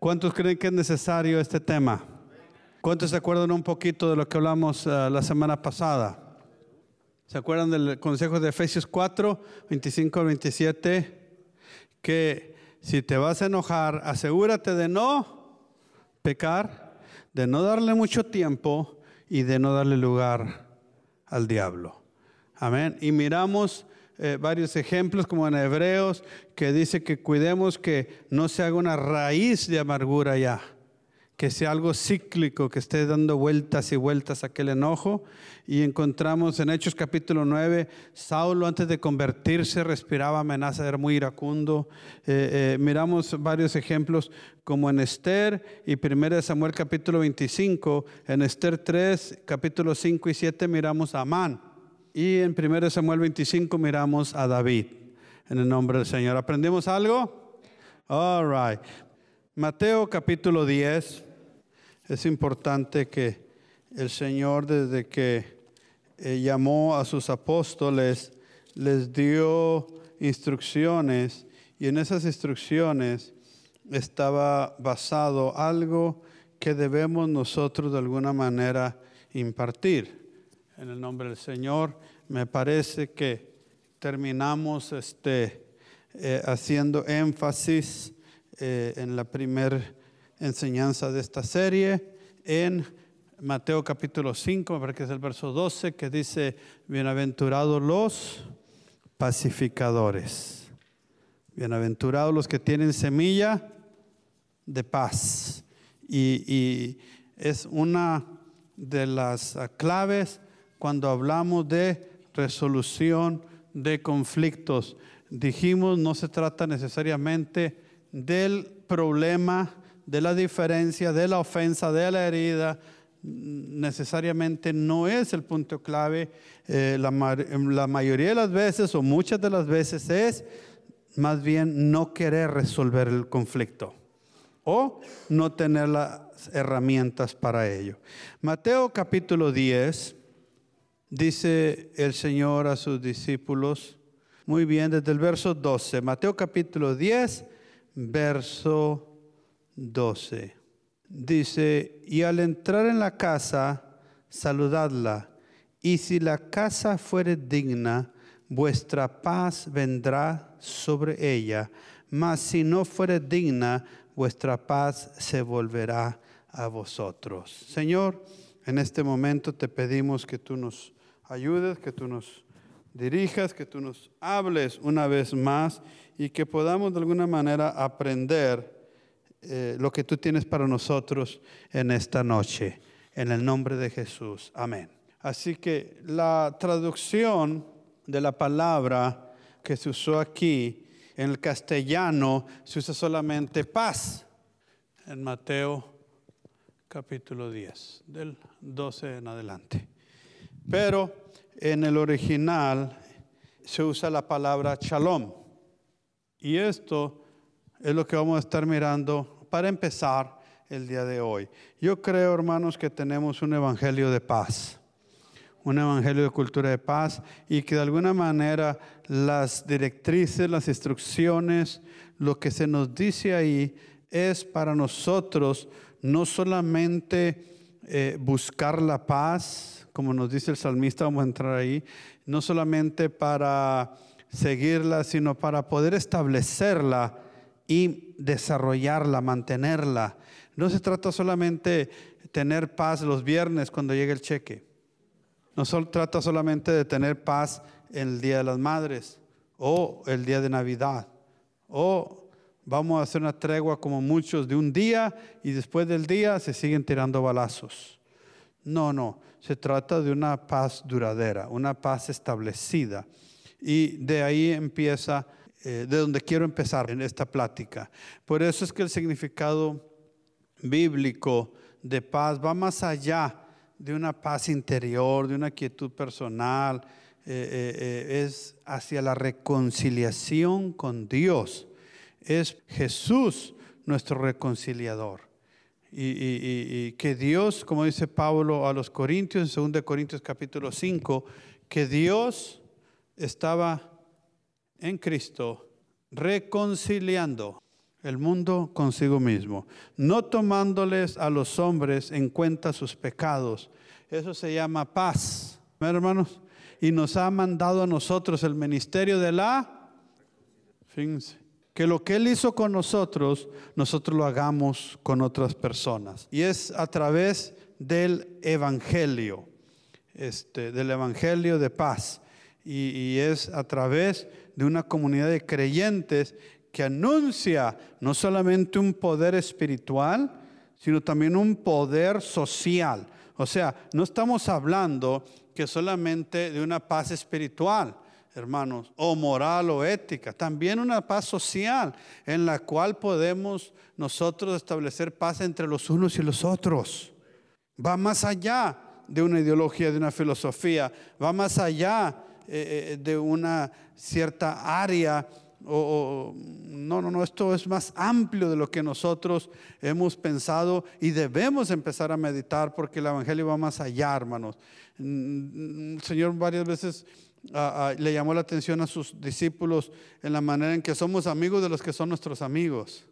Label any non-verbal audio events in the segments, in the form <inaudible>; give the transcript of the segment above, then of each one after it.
¿Cuántos creen que es necesario este tema? ¿Cuántos se acuerdan un poquito de lo que hablamos uh, la semana pasada? ¿Se acuerdan del consejo de Efesios 4, 25 al 27? Que si te vas a enojar, asegúrate de no pecar, de no darle mucho tiempo y de no darle lugar al diablo. Amén. Y miramos eh, varios ejemplos como en Hebreos que dice que cuidemos que no se haga una raíz de amargura ya, que sea algo cíclico, que esté dando vueltas y vueltas aquel enojo. Y encontramos en Hechos capítulo 9, Saulo antes de convertirse respiraba amenaza, era muy iracundo. Eh, eh, miramos varios ejemplos como en Esther y 1 Samuel capítulo 25, en Esther 3, capítulo 5 y 7 miramos a Amán. Y en 1 Samuel 25 miramos a David. En el nombre del Señor. ¿Aprendimos algo? All right. Mateo capítulo 10. Es importante que el Señor desde que eh, llamó a sus apóstoles les dio instrucciones y en esas instrucciones estaba basado algo que debemos nosotros de alguna manera impartir en el nombre del Señor. Me parece que terminamos este, eh, haciendo énfasis eh, en la primera enseñanza de esta serie en Mateo capítulo 5, que es el verso 12, que dice, bienaventurados los pacificadores, bienaventurados los que tienen semilla de paz. Y es una de las claves cuando hablamos de resolución de conflictos. Dijimos, no se trata necesariamente del problema, de la diferencia, de la ofensa, de la herida. Necesariamente no es el punto clave. Eh, la, la mayoría de las veces o muchas de las veces es más bien no querer resolver el conflicto o no tener las herramientas para ello. Mateo capítulo 10 dice el Señor a sus discípulos, muy bien, desde el verso 12, Mateo capítulo 10, verso 12. Dice, y al entrar en la casa, saludadla, y si la casa fuere digna, vuestra paz vendrá sobre ella, mas si no fuere digna, vuestra paz se volverá a vosotros. Señor, en este momento te pedimos que tú nos ayudes, que tú nos dirijas, que tú nos hables una vez más y que podamos de alguna manera aprender eh, lo que tú tienes para nosotros en esta noche. En el nombre de Jesús. Amén. Así que la traducción de la palabra que se usó aquí en el castellano se usa solamente paz en Mateo capítulo 10, del 12 en adelante. Pero en el original se usa la palabra shalom. Y esto es lo que vamos a estar mirando para empezar el día de hoy. Yo creo, hermanos, que tenemos un evangelio de paz, un evangelio de cultura de paz y que de alguna manera las directrices, las instrucciones, lo que se nos dice ahí es para nosotros no solamente eh, buscar la paz, como nos dice el salmista, vamos a entrar ahí, no solamente para seguirla, sino para poder establecerla y desarrollarla, mantenerla. No se trata solamente de tener paz los viernes cuando llegue el cheque. No se trata solamente de tener paz el Día de las Madres o el Día de Navidad. O vamos a hacer una tregua como muchos de un día y después del día se siguen tirando balazos. No, no, se trata de una paz duradera, una paz establecida. Y de ahí empieza, eh, de donde quiero empezar en esta plática. Por eso es que el significado bíblico de paz va más allá de una paz interior, de una quietud personal, eh, eh, es hacia la reconciliación con Dios. Es Jesús nuestro reconciliador. Y, que Dios, como dice Pablo a los Corintios, en 2 Corintios capítulo 5, que Dios estaba en Cristo reconciliando el mundo consigo mismo, no tomándoles a los hombres en cuenta sus pecados. Eso se llama paz, hermanos. Y nos ha mandado a nosotros el ministerio de la... Fíjense, que lo que Él hizo con nosotros, nosotros lo hagamos con otras personas. Y es a través del Evangelio, este, del Evangelio de paz. Y, y es a través de una comunidad de creyentes que anuncia no solamente un poder espiritual, sino también un poder social. O sea, no estamos hablando que solamente de una paz espiritual, hermanos, o moral o ética, también una paz social en la cual podemos nosotros establecer paz entre los unos y los otros. Va más allá de una ideología, de una filosofía, va más allá eh, eh, de una cierta área o, no, no, no, esto es más amplio de lo que nosotros hemos pensado y debemos empezar a meditar porque el Evangelio va más allá, hermanos. Mm, el Señor varias veces le llamó la atención a sus discípulos en la manera en que somos amigos de los que son nuestros amigos,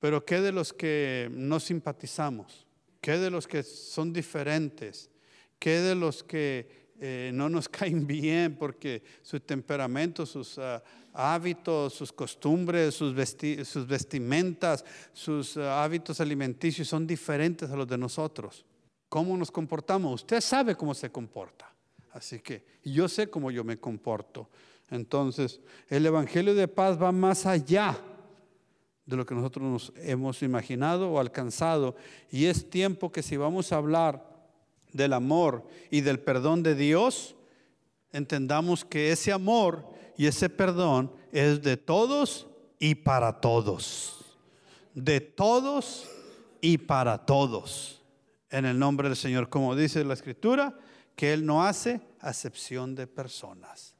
pero ¿qué de los que no simpatizamos? ¿Qué de los que son diferentes? ¿Qué de los que eh, no nos <laughs> caen bien porque su temperamento, sus ah, hábitos, sus costumbres, sus, vestimentas, sus ah, hábitos alimenticios son diferentes a los de nosotros. ¿Cómo nos comportamos? Usted sabe cómo se comporta. Así que yo sé cómo yo me comporto. Entonces, el Evangelio de paz va más allá de lo que nosotros nos hemos imaginado o alcanzado. Y es tiempo que si vamos a hablar del amor y del perdón de Dios, entendamos que ese amor y ese perdón es de todos y para todos. De todos y para todos. En el nombre del Señor, como dice la Escritura, que Él no hace acepción de personas.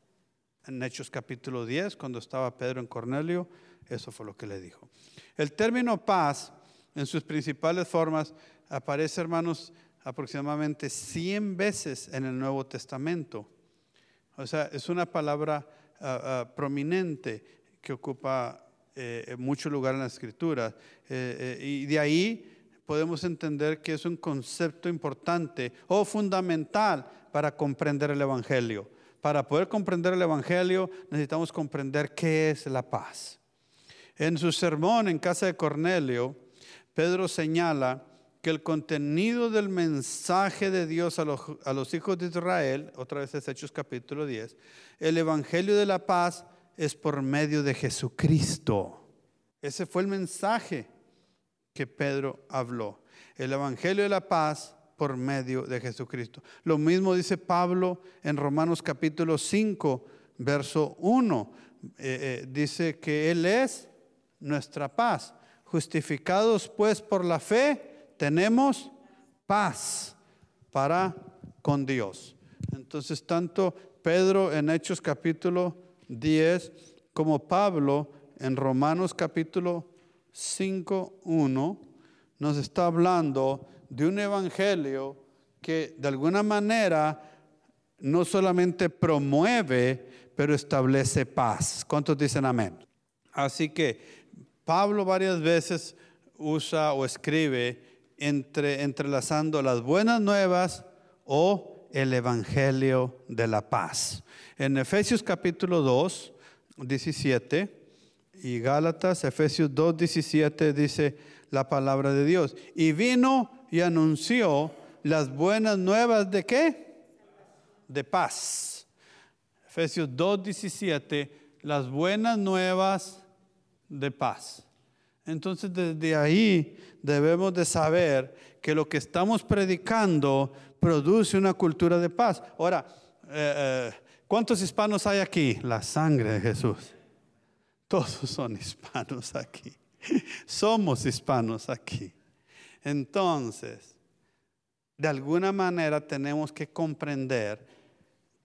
En Hechos capítulo 10, cuando estaba Pedro en Cornelio, eso fue lo que le dijo. El término paz, en sus principales formas, aparece, hermanos, aproximadamente 100 veces en el Nuevo Testamento. O sea, es una palabra ah, ah, prominente que ocupa eh, mucho lugar en la escritura. Eh, eh, y de ahí podemos entender que es un concepto importante o fundamental para comprender el Evangelio. Para poder comprender el Evangelio necesitamos comprender qué es la paz. En su sermón en casa de Cornelio, Pedro señala que el contenido del mensaje de Dios a los, hijos de Israel, otra vez es Hechos capítulo 10, el Evangelio de la paz es por medio de Jesucristo. Ese fue el mensaje que Pedro habló. El Evangelio de la paz por medio de Jesucristo. Lo mismo dice Pablo en Romanos capítulo 5, verso 1. Eh, eh, dice que Él es nuestra paz. Justificados pues por la fe, tenemos paz para con Dios. Entonces, tanto Pedro en Hechos capítulo 10 como Pablo en Romanos capítulo 5, 1 nos está hablando de un evangelio que de alguna manera no solamente promueve, pero establece paz. ¿Cuántos dicen amén? Así que Pablo varias veces usa o escribe entre, entrelazando las buenas nuevas o el Evangelio de la paz. En Efesios capítulo 2, 17 y Gálatas, Efesios 2, 17 dice la palabra de Dios. Y vino y anunció las buenas nuevas de qué? De paz. Efesios 2, 17, las buenas nuevas de paz. Entonces desde ahí debemos de saber que lo que estamos predicando produce una cultura de paz. Ahora, eh, eh, ¿cuántos hispanos hay aquí? La sangre de Jesús. Todos <laughs> son hispanos aquí. Somos hispanos aquí. Entonces, de alguna manera tenemos que comprender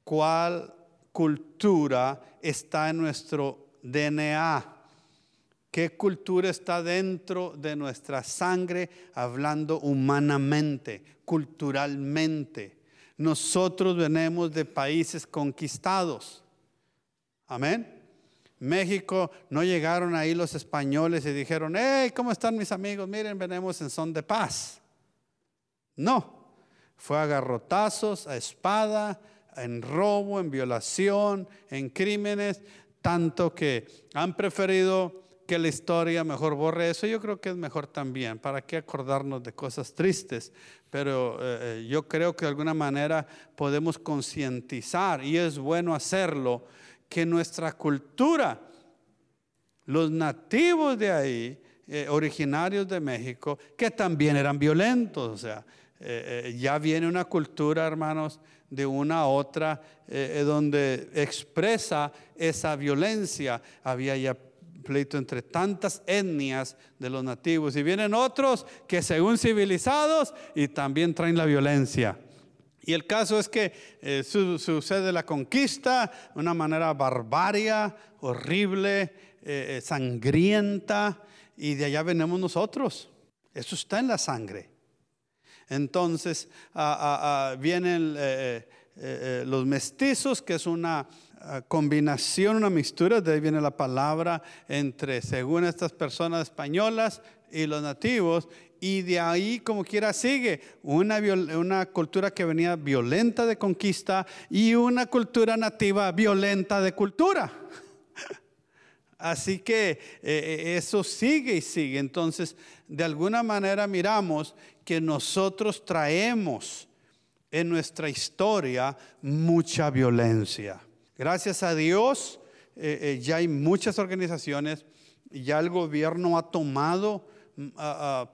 cuál cultura está en nuestro DNA ¿Qué cultura está dentro de nuestra sangre hablando humanamente, culturalmente? Nosotros venimos de países conquistados. Amén. México no llegaron ahí los españoles y dijeron, hey, ¿cómo están mis amigos? Miren, venimos en son de paz. No, fue a garrotazos, a espada, en robo, en violación, en crímenes, tanto que han preferido que la historia mejor borre eso. Yo creo que es mejor también, ¿para qué acordarnos de cosas tristes? Pero eh, eh, yo creo que de alguna manera podemos concientizar, y es bueno hacerlo, que nuestra cultura, los nativos de ahí, eh, originarios de México, que también eran violentos, o sea, ya viene una cultura, hermanos, de una a otra, donde expresa esa violencia. Había ya pleito entre tantas etnias de los nativos. Y vienen otros que según civilizados y también traen la violencia. Y el caso es que eh, sucede la conquista de una manera barbaria, horrible, eh, eh, sangrienta, y de allá venimos nosotros. Eso está en la sangre. Entonces vienen los mestizos, que es una combinación, una mixtura, de ahí viene la palabra entre, según estas personas españolas y los nativos, y de ahí como quiera sigue una, una cultura que venía violenta de conquista y una cultura nativa violenta de cultura. <laughs> Así que eh, eh, eso sigue y sigue. Entonces, de alguna manera miramos que nosotros traemos en nuestra historia mucha violencia. Gracias a Dios, eh, ya hay muchas organizaciones, ya el gobierno ha tomado mm,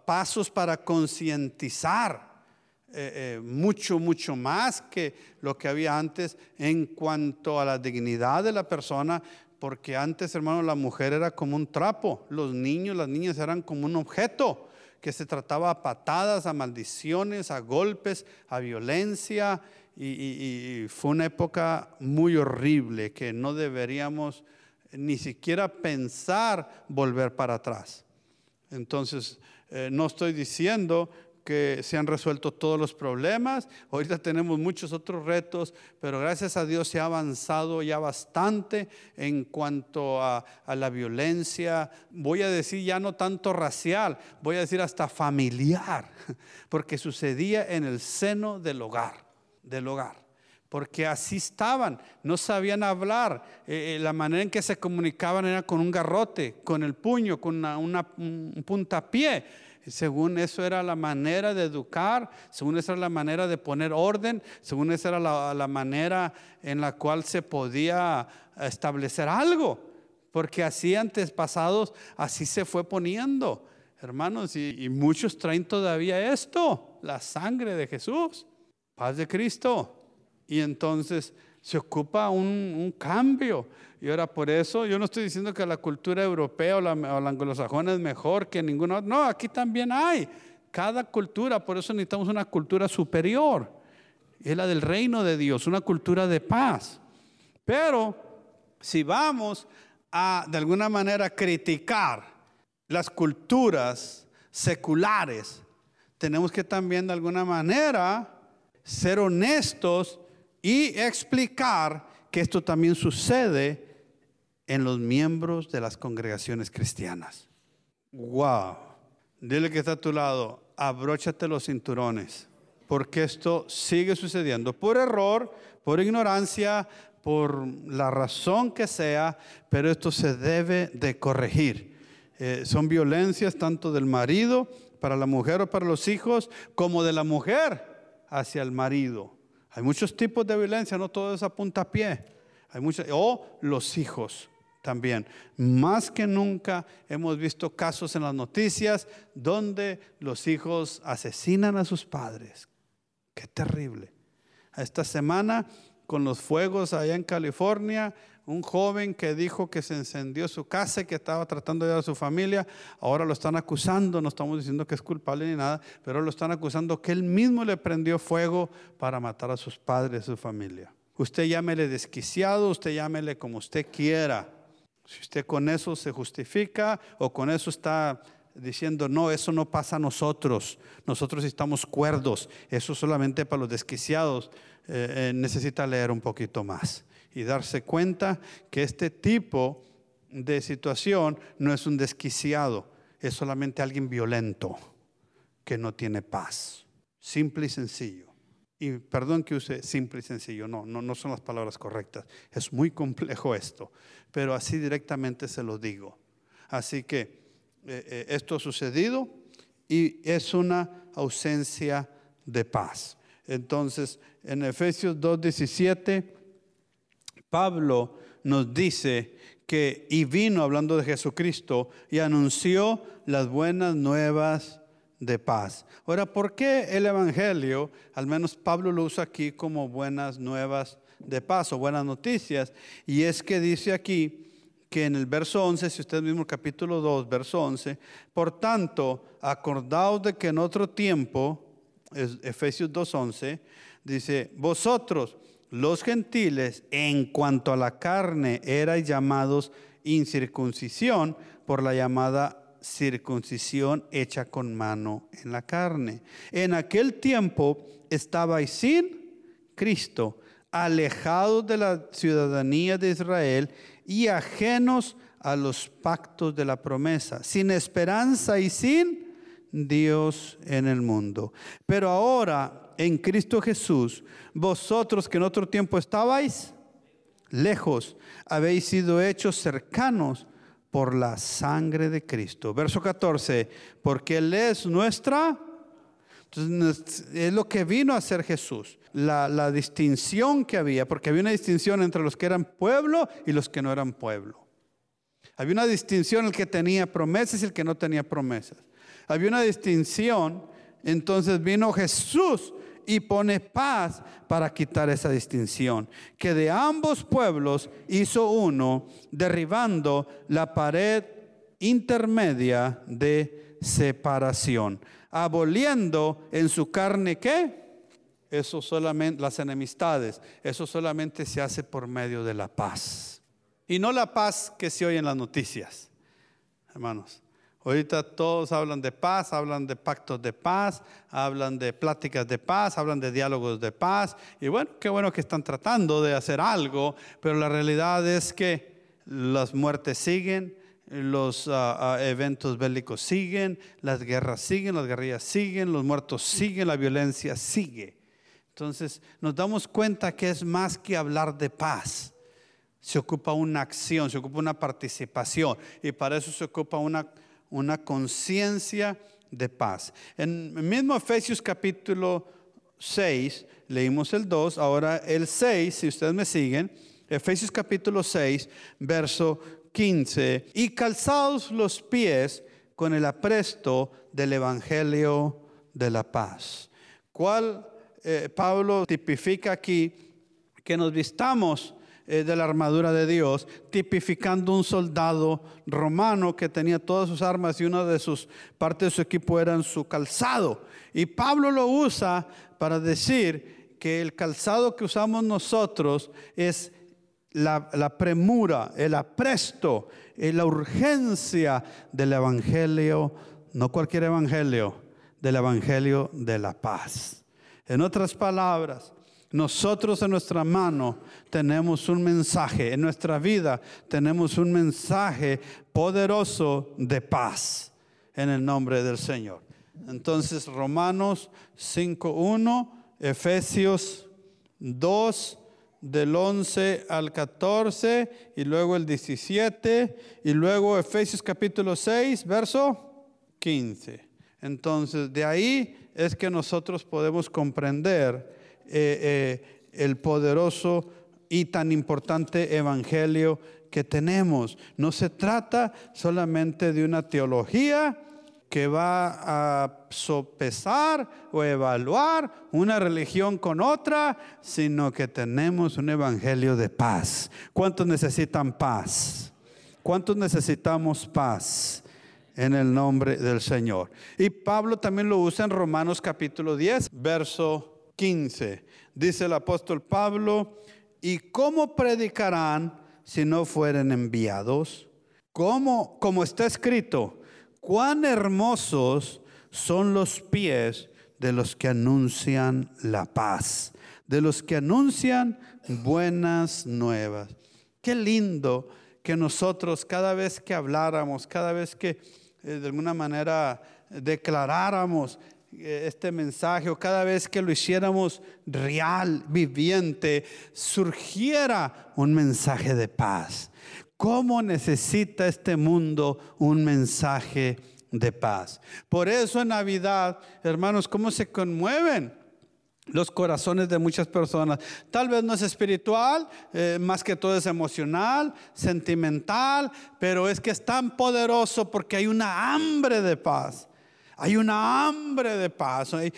pasos para concientizar eh, mucho, mucho más que lo que había antes en cuanto a la dignidad de la persona, porque antes, hermano, la mujer era como un trapo, los niños, las niñas eran como un objeto que se trataba a patadas, a maldiciones, a golpes, a violencia y, fue una época muy horrible que no deberíamos ni siquiera pensar volver para atrás. Entonces, eh, no estoy diciendo que se han resuelto todos los problemas. Ahorita tenemos muchos otros retos, pero gracias a Dios se ha avanzado ya bastante en cuanto a, a, la violencia. Voy a decir ya no tanto racial, voy a decir hasta familiar, <laughs> porque sucedía en el seno del hogar del hogar, porque así estaban, no sabían hablar, eh, eh, la manera en que se comunicaban era con un garrote, con el puño, con una, un puntapié. Según eso era la manera de educar, según esa era la manera de poner orden, según esa era la, manera en la cual se podía establecer algo, porque así antes pasados, así se fue poniendo, hermanos, y, y muchos traen todavía esto, la sangre de Jesús paz de Cristo. Y entonces se ocupa un, cambio. Y ahora por eso yo no estoy diciendo que la cultura europea o la, anglosajona es mejor que ninguna otra. No, aquí también hay. Cada cultura, por eso necesitamos una cultura superior. Es la del reino de Dios, una cultura de paz. Pero si vamos a de alguna manera criticar las culturas seculares, tenemos que también de alguna manera ser honestos y explicar que esto también sucede en los miembros de las congregaciones cristianas. Wow. Dile que está a tu lado, abróchate los cinturones, porque esto sigue sucediendo por error, por ignorancia, por la razón que sea, pero esto se debe de corregir. Eh, son violencias tanto del marido para la mujer o para los hijos, como de la mujer hacia el marido. Hay muchos tipos de violencia, no todo es a puntapié. Hay muchos, o los hijos también. Más que nunca hemos visto casos en las noticias donde los hijos asesinan a sus padres. Qué terrible. Esta semana, con los fuegos allá en California, un joven que dijo que se encendió su casa y que estaba tratando de ayudar a su familia, ahora lo están acusando, no estamos diciendo que es culpable ni nada, pero lo están acusando que él mismo le prendió fuego para matar a sus padres, a su familia. Usted llámele desquiciado, usted llámele como usted quiera. Si usted con eso se justifica o con eso está diciendo, no, eso no pasa a nosotros, nosotros estamos cuerdos, eso solamente para los desquiciados, eh, eh, necesita leer un poquito más y darse cuenta que este tipo de situación no es un desquiciado, es solamente alguien violento que no tiene paz. Simple y sencillo. Y perdón que use simple y sencillo, no, no, no son las palabras correctas. Es muy complejo esto, pero así directamente se lo digo. Así que eh, eh, esto ha sucedido y es una ausencia de paz. Entonces, en Efesios 2.17, Pablo nos dice que, y vino hablando de Jesucristo, y anunció las buenas nuevas de paz. Ahora, ¿por qué el Evangelio, al menos Pablo lo usa aquí como buenas nuevas de paz o buenas noticias? Y es que dice aquí que en el verso 11, si usted mismo capítulo 2, verso 11, por tanto, acordaos de que en otro tiempo, Efesios 2.11, dice, vosotros, los gentiles, en cuanto a la carne, erais llamados incircuncisión por la llamada circuncisión hecha con mano en la carne. En aquel tiempo estabais sin Cristo, alejados de la ciudadanía de Israel y ajenos a los pactos de la promesa, sin esperanza y sin Dios en el mundo. Pero ahora, en Cristo Jesús, vosotros que en otro tiempo estabais lejos, habéis sido hechos cercanos por la sangre de Cristo. Verso 14, porque Él es nuestra, es lo que vino a ser Jesús, la, la distinción que había, porque había una distinción entre los que eran pueblo y los que no eran pueblo. Había una distinción el que tenía promesas y el que no tenía promesas. Había una distinción, entonces vino Jesús y pone paz para quitar esa distinción. Que de ambos pueblos hizo uno, derribando la pared intermedia de separación, aboliendo en su carne qué? Eso solamente, las enemistades, eso solamente se hace por medio de la paz. Y no la paz que se oye en las noticias, hermanos. Ahorita todos hablan de paz, hablan de pactos de paz, hablan de pláticas de paz, hablan de diálogos de paz. Y bueno, qué bueno que están tratando de hacer algo, pero la realidad es que las muertes siguen, los ah, ah, eventos bélicos siguen, las guerras siguen, las guerrillas siguen, los muertos siguen, la violencia sigue. Entonces nos damos cuenta que es más que hablar de paz. Se ocupa una acción, se ocupa una participación y para eso se ocupa una una conciencia de paz. En el mismo Efesios capítulo 6, leímos el 2, ahora el 6, si ustedes me siguen, Efesios capítulo 6, verso 15, y calzados los pies con el apresto del Evangelio de la paz. ¿Cuál eh, Pablo tipifica aquí? Que nos vistamos eh, de la armadura de Dios, tipificando un soldado romano que tenía todas sus armas y una de sus partes de su equipo eran su calzado. Y Pablo lo usa para decir que el calzado que usamos nosotros es la, premura, el apresto, eh, la urgencia del Evangelio, no cualquier Evangelio, del Evangelio de la paz. En otras palabras, nosotros en nuestra mano tenemos un mensaje, en nuestra vida tenemos un mensaje poderoso de paz en el nombre del Señor. Entonces Romanos 5.1, Efesios 2, del 11 al 14 y luego el 17 y luego Efesios capítulo 6, verso 15. Entonces de ahí es que nosotros podemos comprender eh, eh, el poderoso y tan importante evangelio que tenemos. No se trata solamente de una teología que va a sopesar o evaluar una religión con otra, sino que tenemos un evangelio de paz. ¿Cuántos necesitan paz? ¿Cuántos necesitamos paz? En el nombre del Señor. Y Pablo también lo usa en Romanos capítulo 10, verso 15. Dice el apóstol Pablo, ¿y cómo predicarán si no fueren enviados? ¿Cómo, como está escrito, cuán hermosos son los pies de los que anuncian la paz, de los que anuncian buenas nuevas. Qué lindo que nosotros cada vez que habláramos, cada vez que eh, de alguna manera declaráramos este mensaje o cada vez que lo hiciéramos real, viviente, surgiera un mensaje de paz. ¿Cómo necesita este mundo un mensaje de paz? Por eso en Navidad, hermanos, ¿cómo se conmueven? los corazones de muchas personas. Tal vez no es espiritual, eh, más que todo es emocional, sentimental, pero es que es tan poderoso porque hay una hambre de paz. Hay una hambre de paz, hay,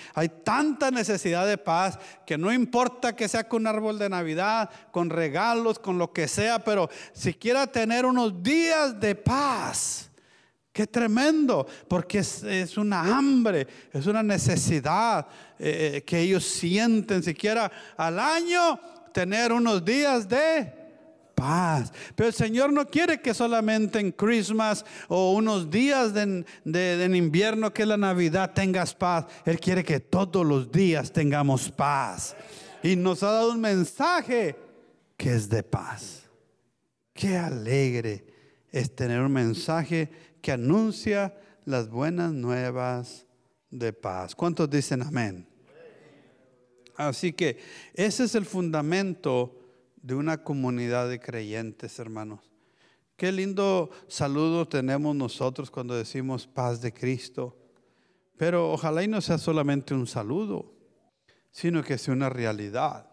tanta necesidad de paz que no importa que sea con un árbol de Navidad, con regalos, con lo que sea, pero si quiera tener unos días de paz, Qué tremendo, porque es, una hambre, es una necesidad eh, eh, que ellos sienten siquiera al año tener unos días de paz. Pero el Señor no quiere que solamente en Christmas o unos días de, invierno que es la Navidad tengas paz. Él quiere que todos los días tengamos paz. Y nos ha dado un mensaje que es de paz. Qué alegre es tener un mensaje que anuncia las buenas nuevas de paz. ¿Cuántos dicen amén? Así que ese es el fundamento de una comunidad de creyentes, hermanos. Qué lindo saludo tenemos nosotros cuando decimos paz de Cristo. Pero ojalá y no sea solamente un saludo, sino que sea una realidad.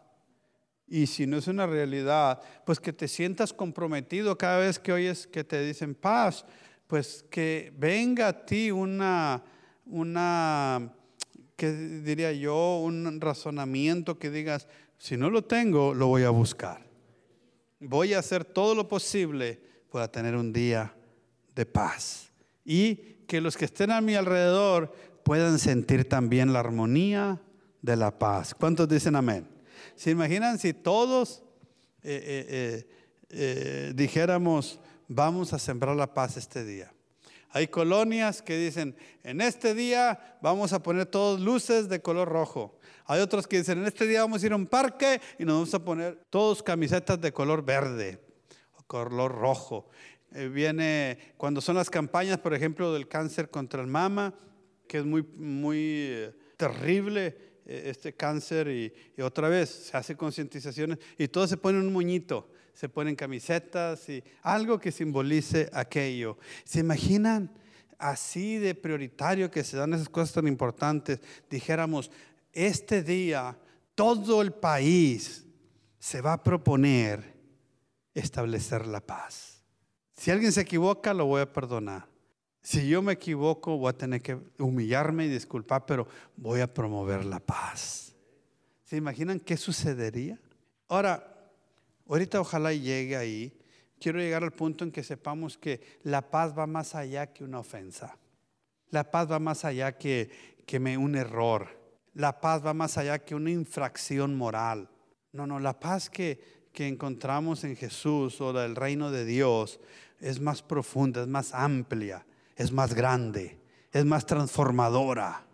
Y si no es una realidad, pues que te sientas comprometido cada vez que oyes que te dicen paz, pues que venga a ti una, una, que diría yo, un razonamiento que digas, si no lo tengo, lo voy a buscar. Voy a hacer todo lo posible para tener un día de paz. Y que los que estén a mi alrededor puedan sentir también la armonía de la paz. ¿Cuántos dicen amén? ¿Se imaginan si todos eh, eh, eh, dijéramos, vamos a sembrar la paz este día. Hay colonias que dicen, en este día vamos a poner todas luces de color rojo. Hay otros que dicen, en este día vamos a ir a un parque y nos vamos a poner todos camisetas de color verde o color rojo. Eh, viene cuando son las campañas, por ejemplo, del cáncer contra el mama, que es muy, muy eh, terrible eh, este cáncer y, otra vez se hace concientizaciones y todo se pone un muñito se ponen camisetas y algo que simbolice aquello. ¿Se imaginan así de prioritario que se dan esas cosas tan importantes? Dijéramos, este día todo el país se va a proponer establecer la paz. Si alguien se equivoca, lo voy a perdonar. Si yo me equivoco, voy a tener que humillarme y disculpar, pero voy a promover la paz. ¿Se imaginan qué sucedería? Ahora, Ahorita ojalá llegue ahí. Quiero llegar al punto en que sepamos que la paz va más allá que una ofensa. La paz va más allá que, que me, un error. La paz va más allá que una infracción moral. No, no, la paz que, que encontramos en Jesús o del reino de Dios es más profunda, es más amplia, es más grande, es más transformadora.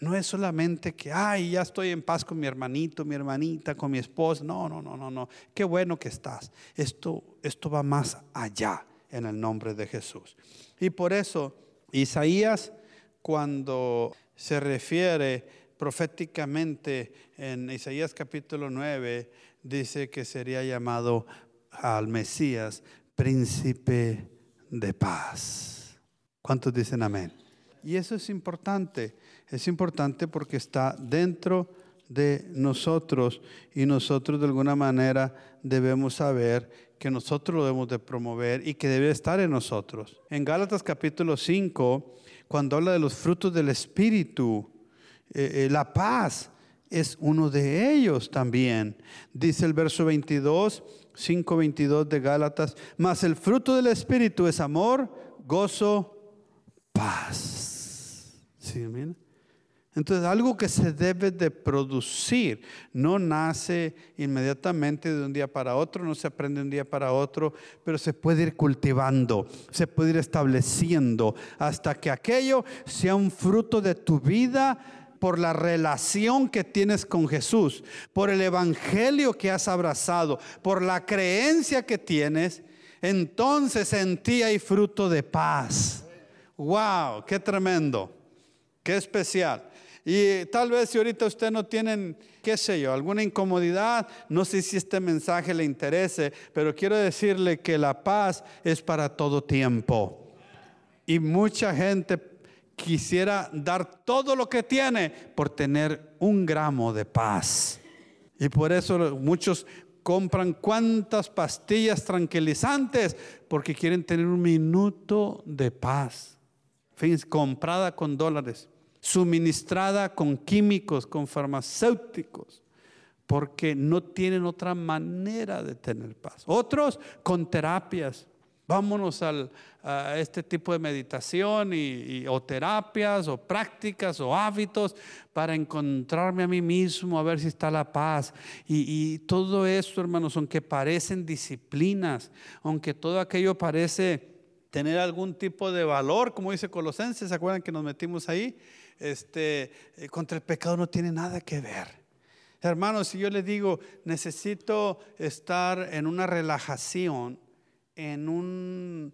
No es solamente que, ay, ya estoy en paz con mi hermanito, mi hermanita, con mi esposa. No, no, no, no, no. Qué bueno que estás. Esto, esto va más allá en el nombre de Jesús. Y por eso Isaías, cuando se refiere proféticamente en Isaías capítulo 9, dice que sería llamado al Mesías príncipe de paz. ¿Cuántos dicen amén? Y eso es importante es importante porque está dentro de nosotros y nosotros de alguna manera debemos saber que nosotros lo debemos de promover y que debe estar en nosotros. En Gálatas capítulo 5, cuando habla de los frutos del Espíritu, eh, eh, la paz es uno de ellos también. Dice el verso 22, 5, 22 de Gálatas, mas el fruto del Espíritu es amor, gozo, paz. ¿Sí, entonces, algo que se debe de producir, no nace inmediatamente de un día para otro, no se aprende de un día para otro, pero se puede ir cultivando, se puede ir estableciendo hasta que aquello sea un fruto de tu vida por la relación que tienes con Jesús, por el evangelio que has abrazado, por la creencia que tienes entonces en ti hay fruto de paz. Wow, qué tremendo, qué especial. Y tal vez si ahorita usted no tiene, qué sé yo, alguna incomodidad, no sé si este mensaje le interese, pero quiero decirle que la paz es para todo tiempo. Y mucha gente quisiera dar todo lo que tiene por tener un gramo de paz. Y por eso muchos compran cuantas pastillas tranquilizantes porque quieren tener un minuto de paz. Comprada con dólares, suministrada con químicos, con farmacéuticos, porque no tienen otra manera de tener paz. Otros con terapias. Vámonos a este tipo de meditación y, o terapias o prácticas o hábitos para encontrarme a mí mismo, a ver si está la paz. Y, y todo esto, hermanos, aunque parecen disciplinas, aunque todo aquello parece tener algún tipo de valor, como dice Colosenses, ¿se acuerdan que nos metimos ahí? Este, eh, contra el pecado no tiene nada que ver. Hermanos, si yo le digo, necesito estar en una relajación, en un,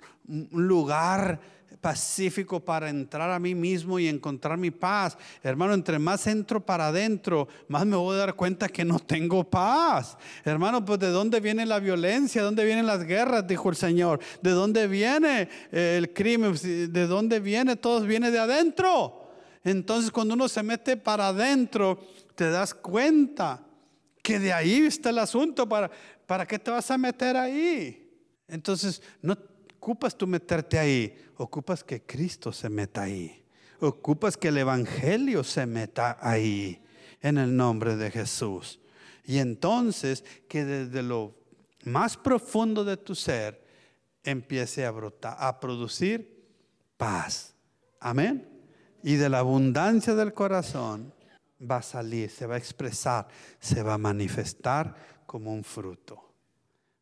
lugar pacífico para entrar a mí mismo y encontrar mi paz. Hermano, entre más entro para adentro, más me voy a dar cuenta que no tengo paz. Hermano, pues de dónde viene la violencia, de dónde vienen las guerras, dijo el Señor. De dónde viene eh, el crimen, de dónde viene, todo viene de adentro. Entonces cuando uno se mete para adentro, te das cuenta que de ahí está el asunto. ¿Para, para qué te vas a meter ahí? Entonces, no ocupas tú meterte ahí, ocupas que Cristo se meta ahí. Ocupas que el Evangelio se meta ahí, en el nombre de Jesús. Y entonces, que desde lo más profundo de tu ser empiece a brotar, a producir paz. Amén. Y de la abundancia del corazón va a salir, se va a expresar, se va a manifestar como un fruto.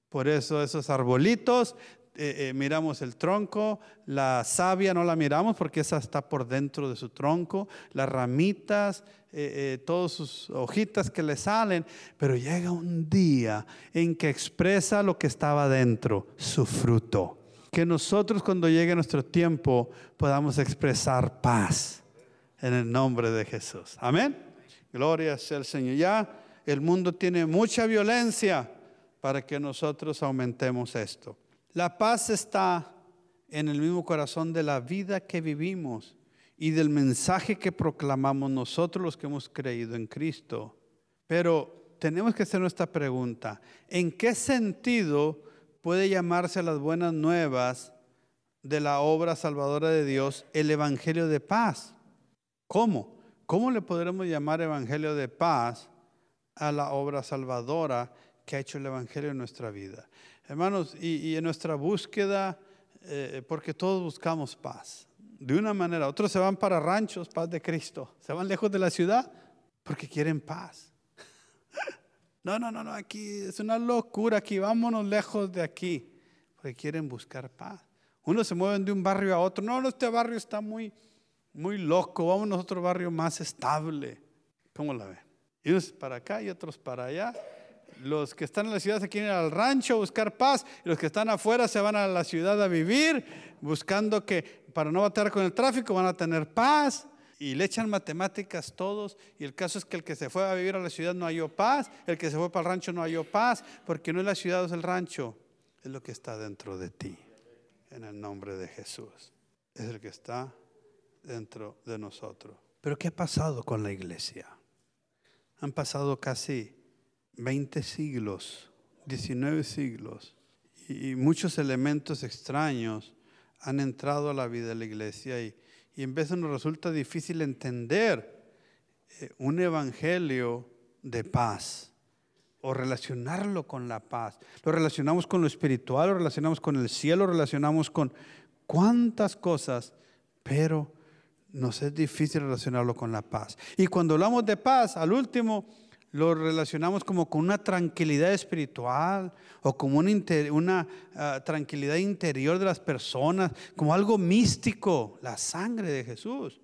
Por eso esos arbolitos, eh, eh, miramos el tronco, la savia no la miramos porque esa está por dentro de su tronco, las ramitas, eh, todas sus hojitas que le salen, pero llega un día en que expresa lo que estaba dentro, su fruto. Que nosotros cuando llegue nuestro tiempo podamos expresar paz en el nombre de Jesús. Amén. Gloria sea el Señor. Ya el mundo tiene mucha violencia para que nosotros aumentemos esto. La paz está en el mismo corazón de la vida que vivimos y del mensaje que proclamamos nosotros los que hemos creído en Cristo. Pero tenemos que hacer nuestra pregunta, ¿en qué sentido puede llamarse las buenas nuevas de la obra salvadora de Dios el Evangelio de paz? ¿Cómo? ¿Cómo le podremos llamar Evangelio de paz a la obra salvadora que ha hecho el Evangelio en nuestra vida. Hermanos, y, en nuestra búsqueda, eh, porque todos buscamos paz, de una manera, otros se van para ranchos, paz de Cristo, se van lejos de la ciudad porque quieren paz. No, no, no, no, aquí es una locura, aquí vámonos lejos de aquí, porque quieren buscar paz. Unos se mueven de un barrio a otro, no, este barrio está muy, muy loco, vámonos a otro barrio más estable. ¿Cómo la ven? Y unos para acá y otros para allá los que están en la ciudad se quieren ir al rancho a buscar paz y los que están afuera se van a la ciudad a vivir buscando que para no batallar con el tráfico van a tener paz y le echan matemáticas todos y el caso es que el que se fue a vivir a la ciudad no halló paz, el que se fue para el rancho no halló paz, porque no es la ciudad, es el rancho, es lo que está dentro de ti, en el nombre de Jesús, es el que está dentro de nosotros. Pero ¿qué ha pasado con la iglesia? Han pasado casi 20 siglos, 19 siglos, y muchos elementos extraños han entrado a la vida de la iglesia y, y en vez nos resulta difícil entender eh, un evangelio de paz o relacionarlo con la paz. Lo relacionamos con lo espiritual, lo relacionamos con el cielo, lo relacionamos con cuántas cosas, pero nos es difícil relacionarlo con la paz. Y cuando hablamos de paz, al último, lo relacionamos como con una tranquilidad espiritual o como una, ah, tranquilidad interior de las personas, como algo místico, la sangre de Jesús.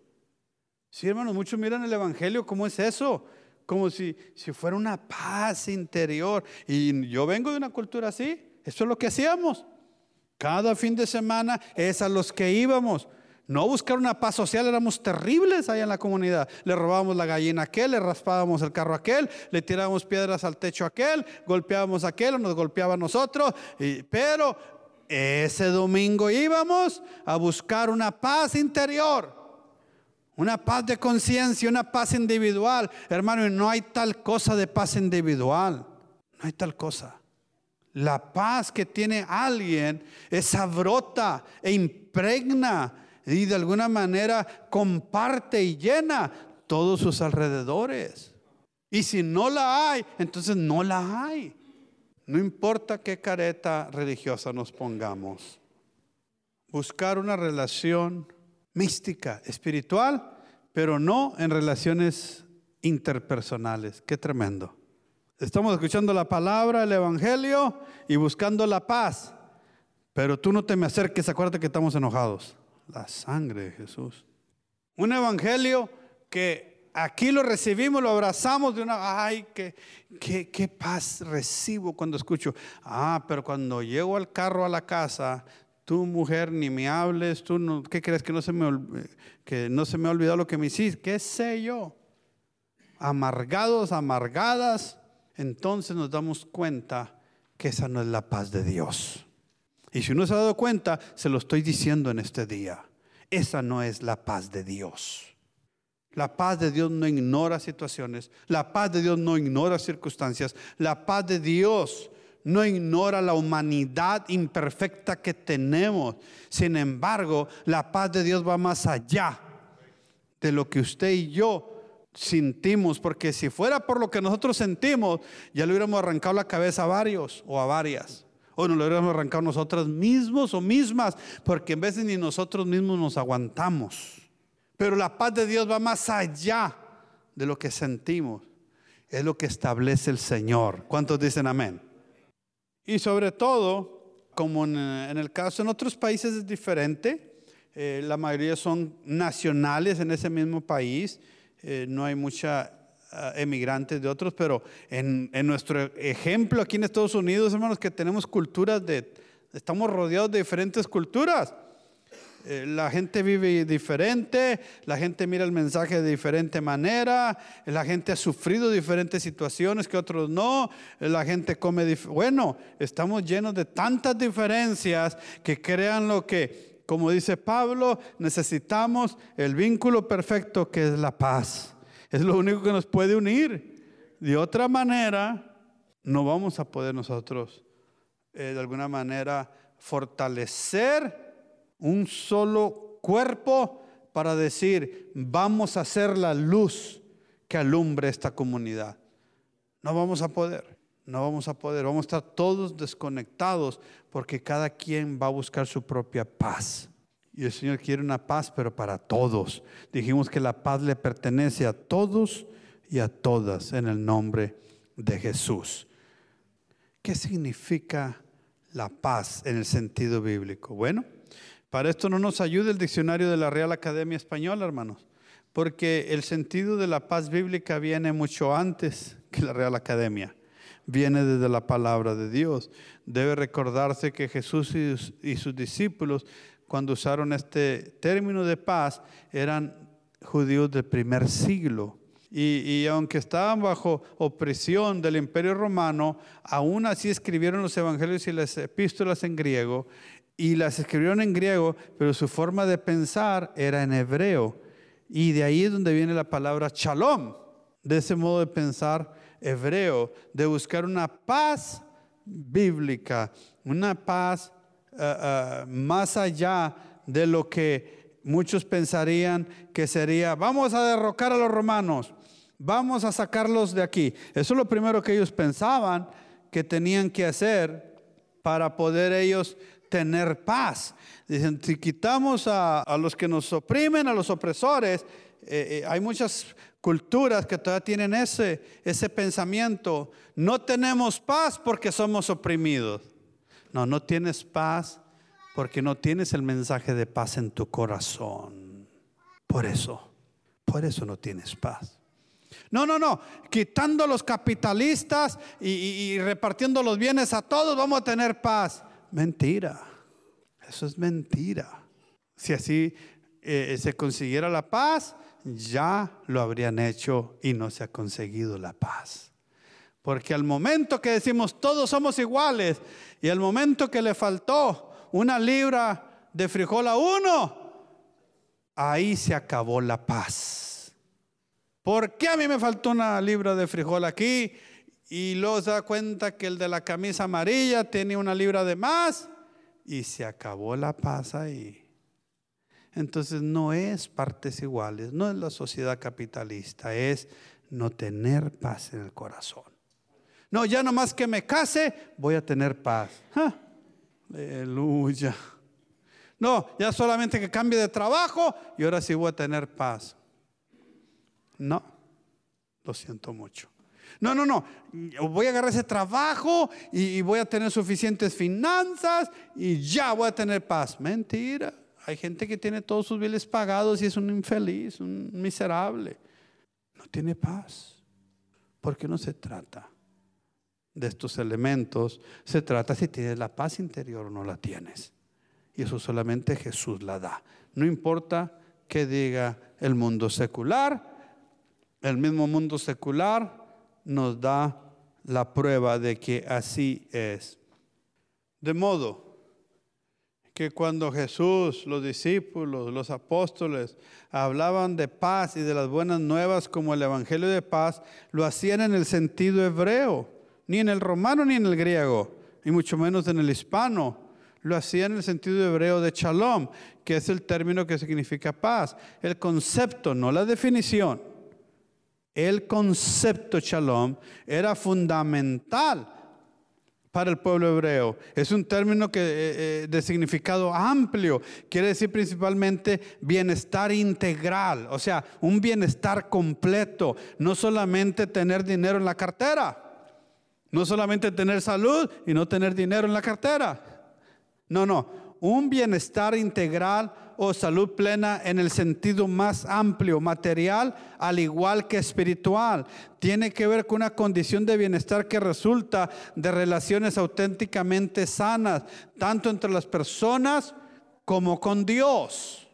Sí, hermanos, muchos miran el Evangelio, ¿cómo es eso? Como si, si fuera una paz interior. Y yo vengo de una cultura así, eso es lo que hacíamos. Cada fin de semana es a los que íbamos. No buscar una paz social, éramos terribles allá en la comunidad. Le robábamos la gallina a aquel, le raspábamos el carro a aquel, le tirábamos piedras al techo a aquel, golpeábamos a aquel nos golpeaba a nosotros. pero ese domingo íbamos a buscar una paz interior. Una paz de conciencia, una paz individual. Hermano, no hay tal cosa de paz individual. No hay tal cosa. La paz que tiene alguien esa brota e impregna y de alguna manera comparte y llena todos sus alrededores. Y si no la hay, entonces no la hay. No importa qué careta religiosa nos pongamos. Buscar una relación mística, espiritual, pero no en relaciones interpersonales. Qué tremendo. Estamos escuchando la palabra, el Evangelio y buscando la paz. Pero tú no te me acerques, acuérdate que estamos enojados. La sangre de Jesús. Un Evangelio que aquí lo recibimos, lo abrazamos de una, ay, qué, paz recibo cuando escucho. Ah, pero cuando llego al carro a la casa, tú mujer ni me hables, tú no, ¿qué crees que no se me que no se me ha olvidado lo que me hiciste? ¿Qué sé yo? Amargados, amargadas, entonces nos damos cuenta que esa no es la paz de Dios. Y si uno se ha dado cuenta, se lo estoy diciendo en este día. Esa no es la paz de Dios. La paz de Dios no ignora situaciones. La paz de Dios no ignora circunstancias. La paz de Dios no ignora la humanidad imperfecta que tenemos. Sin embargo, la paz de Dios va más allá de lo que usted y yo sentimos, porque si fuera por lo que nosotros sentimos, ya le hubiéramos arrancado la cabeza a varios o a varias. O nos lo hubiéramos arrancado nosotras mismos o mismas, porque en de ni nosotros mismos nos aguantamos. Pero la paz de Dios va más allá de lo que sentimos. Es lo que establece el Señor. ¿Cuántos dicen amén? Y sobre todo, como en, el caso en otros países es diferente, eh, la mayoría son nacionales en ese mismo país, eh, no hay mucha emigrantes de otros, pero en, en, nuestro ejemplo aquí en Estados Unidos, hermanos, que tenemos culturas de, estamos rodeados de diferentes culturas. Eh, la gente vive diferente, la gente mira el mensaje de diferente manera, la gente ha sufrido diferentes situaciones que otros no, la gente come, bueno, estamos llenos de tantas diferencias que crean lo que, como dice Pablo, necesitamos el vínculo perfecto que es la paz. Es lo único que nos puede unir. De otra manera, no vamos a poder nosotros, eh, de alguna manera, fortalecer un solo cuerpo para decir, vamos a hacer la luz que alumbre esta comunidad. No vamos a poder, no vamos a poder, vamos a estar todos desconectados porque cada quien va a buscar su propia paz. Y el Señor quiere una paz, pero para todos. Dijimos que la paz le pertenece a todos y a todas en el nombre de Jesús. ¿Qué significa la paz en el sentido bíblico? Bueno, para esto no nos ayuda el diccionario de la Real Academia Española, hermanos, porque el sentido de la paz bíblica viene mucho antes que la Real Academia. Viene desde la palabra de Dios. Debe recordarse que Jesús y sus discípulos, cuando usaron este término de paz, eran judíos del primer siglo. Y, y, aunque estaban bajo opresión del imperio romano, aún así escribieron los evangelios y las epístolas en griego y las escribieron en griego, pero su forma de pensar era en hebreo. Y de ahí es donde viene la palabra shalom, de ese modo de pensar hebreo, de buscar una paz bíblica, una paz eh, eh, más allá de lo que muchos pensarían que sería, vamos a derrocar a los romanos, vamos a sacarlos de aquí. Eso es lo primero que ellos pensaban que tenían que hacer para poder ellos tener paz. Dicen, si quitamos a, los que nos oprimen, a los opresores, eh, hay muchas culturas que todavía tienen ese, ese pensamiento. No tenemos paz porque somos oprimidos. No, no tienes paz porque no tienes el mensaje de paz en tu corazón. Por eso, por eso no tienes paz. No, no, no. Quitando a los capitalistas y repartiendo los bienes a todos, vamos a tener paz. Mentira. Eso es mentira. Si así eh, se consiguiera la paz, ya lo habrían hecho y no se ha conseguido la paz. Porque al momento que decimos todos somos iguales y al momento que le faltó una libra de frijol a uno, ahí se acabó la paz. ¿Por qué a mí me faltó una libra de frijol aquí y luego se da cuenta que el de la camisa amarilla tiene una libra de más y se acabó la paz ahí? Entonces no es partes iguales, no es la sociedad capitalista, es no tener paz en el corazón. No, ya nomás que me case, voy a tener paz. Aleluya. No, ya solamente que cambie de trabajo y ahora sí voy a tener paz. No, lo siento mucho. No, no, no. Voy a agarrar ese trabajo y, voy a tener suficientes finanzas y ya voy a tener paz. Mentira. Hay gente que tiene todos sus biles pagados y es un infeliz, un miserable. No tiene paz. ¿Por qué no se trata de estos elementos? Se trata si tienes la paz interior o no la tienes. Y eso solamente Jesús la da. No importa qué diga el mundo secular, el mismo mundo secular nos da la prueba de que así es. De modo que cuando Jesús, los discípulos, los apóstoles hablaban de paz y de las buenas nuevas como el Evangelio de paz, lo hacían en el sentido hebreo, ni en el romano ni en el griego, y mucho menos en el hispano lo hacía en el sentido hebreo de shalom, que es el término que significa paz. El concepto, no la definición. El concepto shalom era fundamental para el pueblo hebreo. Es un término que, eh, eh, de significado amplio. Quiere decir principalmente bienestar integral, o sea, un bienestar completo. No solamente tener dinero en la cartera, no solamente tener salud y no tener dinero en la cartera. No, no, un bienestar integral o salud plena en el sentido más amplio, material, al igual que espiritual. Tiene que ver con una condición de bienestar que resulta de relaciones auténticamente sanas, tanto entre las personas como con Dios.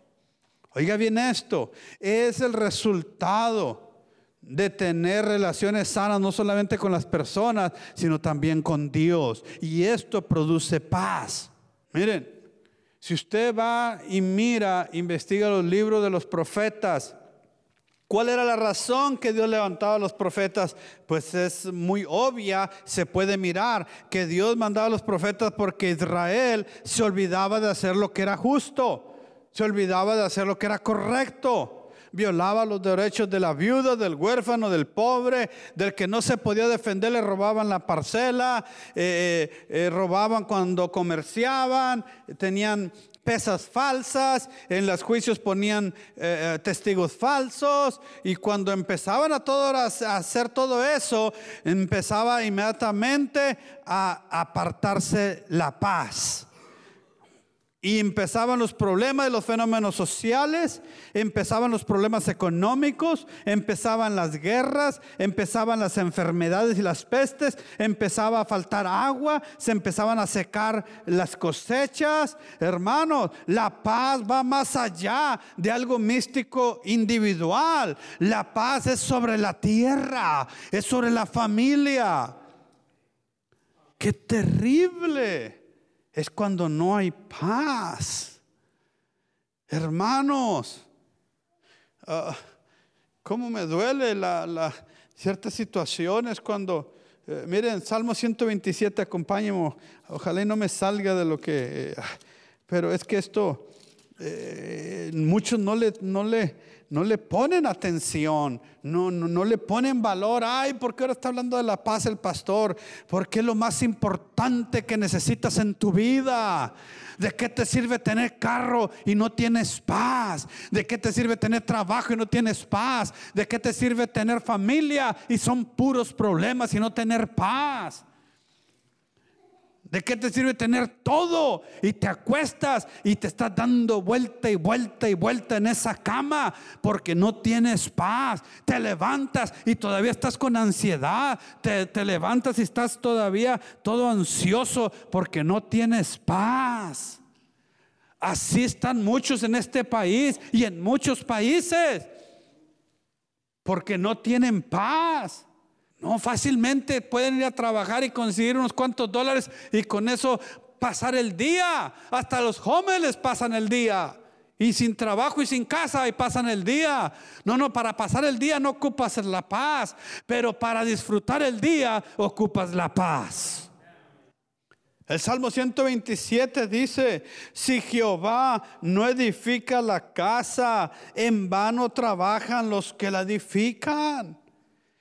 Oiga bien esto, es el resultado de tener relaciones sanas no solamente con las personas, sino también con Dios. Y esto produce paz. Miren, si usted va y mira, investiga los libros de los profetas, ¿Cuál era la razón que Dios levantaba a los profetas? Pues es muy obvia, se puede mirar que Dios mandaba a los profetas porque Israel se olvidaba de hacer lo que era justo, se olvidaba de hacer lo que era correcto violaba los derechos de la viuda, del huérfano, del pobre, del que no se podía defender, le robaban la parcela, eh, eh, eh, robaban cuando comerciaban, tenían pesas falsas, en los juicios ponían testigos falsos y cuando empezaban a, todo, a hacer todo eso, empezaba inmediatamente a apartarse la paz. Y empezaban los problemas de los fenómenos sociales, empezaban los problemas económicos, empezaban las guerras, empezaban las enfermedades y las pestes, empezaba a faltar agua, se empezaban a secar las cosechas. Hermanos, la paz va más allá de algo místico individual. La paz es sobre la tierra, es sobre la familia. Qué terrible es cuando no hay paz. Hermanos, uh, ¿cómo me duele la, ciertas situaciones cuando, eh, miren, Salmo 127, acompáñenme, ojalá y no me salga de lo que, eh, pero es que esto, eh, muchos no le, no le, no le ponen atención, no, no, le ponen valor. Ay, ¿por qué ahora está hablando de la paz el pastor? Porque es lo más importante que necesitas en tu vida. ¿De qué te sirve tener carro y no tienes paz? ¿De qué te sirve tener trabajo y no tienes paz? ¿De qué te sirve tener familia y son puros problemas y no tener paz? ¿De qué te sirve tener todo y te acuestas y te estás dando vuelta y vuelta y vuelta en esa cama porque no tienes paz? Te levantas y todavía estás con ansiedad. Te, levantas y estás todavía todo ansioso porque no tienes paz. Así están muchos en este país y en muchos países. Porque no tienen paz. No, fácilmente pueden ir a trabajar y conseguir unos cuantos dólares y con eso pasar el día. Hasta los jóvenes pasan el día. Y sin trabajo y sin casa y pasan el día. No, no, para pasar el día no ocupas la paz, pero para disfrutar el día ocupas la paz. El Salmo 127 dice, si Jehová no edifica la casa, en vano trabajan los que la edifican.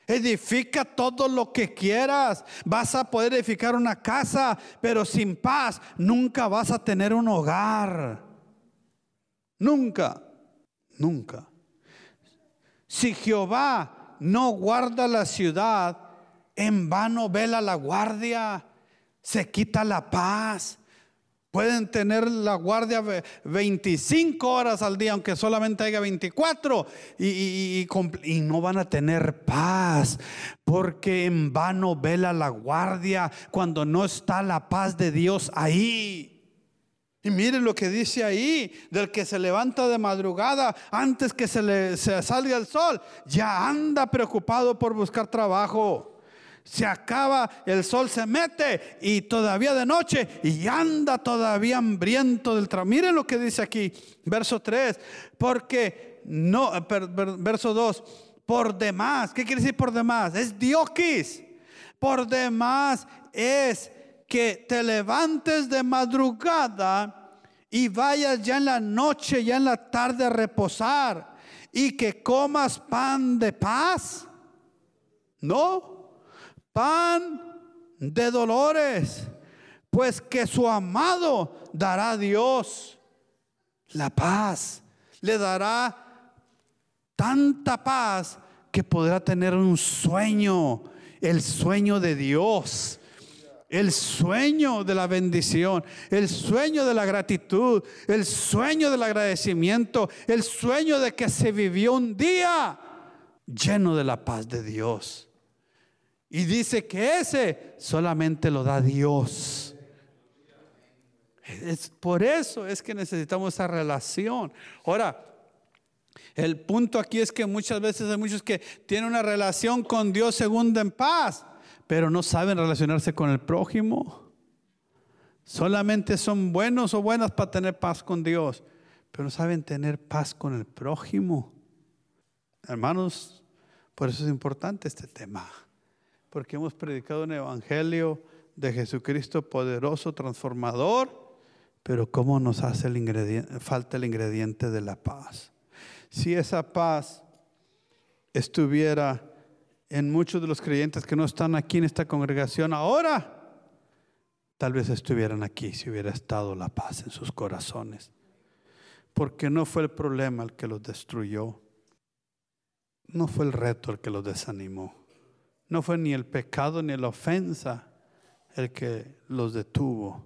Edifica todo lo que quieras. Vas a poder edificar una casa, pero sin paz nunca vas a tener un hogar. Nunca, nunca. Si Jehová no guarda la ciudad, en vano vela la guardia se quita la paz. Pueden tener la guardia 25 horas al día, aunque solamente haya 24, y, no van a tener paz, porque en vano vela la guardia cuando no está la paz de Dios ahí. Y miren lo que dice ahí, del que se levanta de madrugada antes que se le se salga el sol, ya anda preocupado por buscar trabajo se acaba, el sol se mete y todavía de noche y anda todavía hambriento del trabajo. Miren lo que dice aquí, verso 3, porque no, verso 2, por demás, ¿qué quiere decir por demás? Es dioquis, por demás es que te levantes de madrugada y vayas ya en la noche, ya en la tarde a reposar y que comas pan de paz. No, pan de dolores, pues que su amado dará a Dios la paz, le dará tanta paz que podrá tener un sueño, el sueño de Dios. El sueño de la bendición, el sueño de la gratitud, el sueño del agradecimiento, el sueño de que se vivió un día lleno de la paz de Dios. Y dice que ese solamente lo da Dios. Es por eso es que necesitamos esa relación. Ahora, el punto aquí es que muchas veces hay muchos que tienen una relación con Dios según en paz, pero no saben relacionarse con el prójimo. Solamente son buenos o buenas para tener paz con Dios, pero no saben tener paz con el prójimo. Hermanos, por eso es importante este tema porque hemos predicado un evangelio de Jesucristo poderoso, transformador, pero cómo nos hace falta el ingrediente de la paz. Si esa paz estuviera en muchos de los creyentes que no están aquí en esta congregación ahora, tal vez estuvieran aquí si hubiera estado la paz en sus corazones. Porque no fue el problema el que los destruyó, no fue el reto el que los desanimó. No fue ni el pecado ni la ofensa el que los detuvo.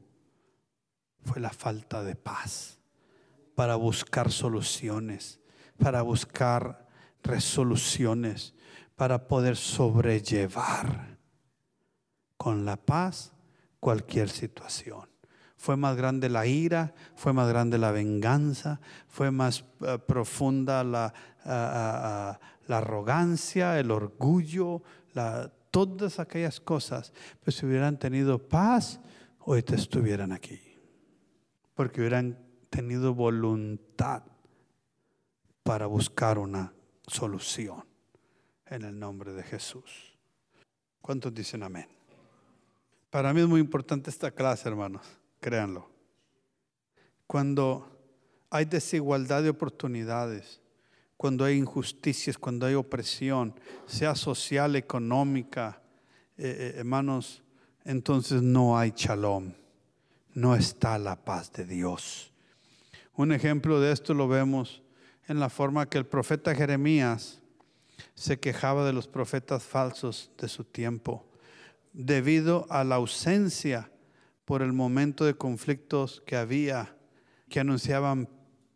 Fue la falta de paz para buscar soluciones, para buscar resoluciones, para poder sobrellevar con la paz cualquier situación. Fue más grande la ira, fue más grande la venganza, fue más eh, profunda la, la arrogancia, el orgullo, todas aquellas cosas, pues si hubieran tenido paz, hoy te estuvieran aquí. Porque hubieran tenido voluntad para buscar una solución en el nombre de Jesús. ¿Cuántos dicen amén? Para mí es muy importante esta clase, hermanos, créanlo. Cuando hay desigualdad de oportunidades, cuando hay injusticias, cuando hay opresión, sea social, económica, eh, eh, hermanos, entonces no hay shalom, no está la paz de Dios. Un ejemplo de esto lo vemos en la forma que el profeta Jeremías se quejaba de los profetas falsos de su tiempo, debido a la ausencia por el momento de conflictos que había, que anunciaban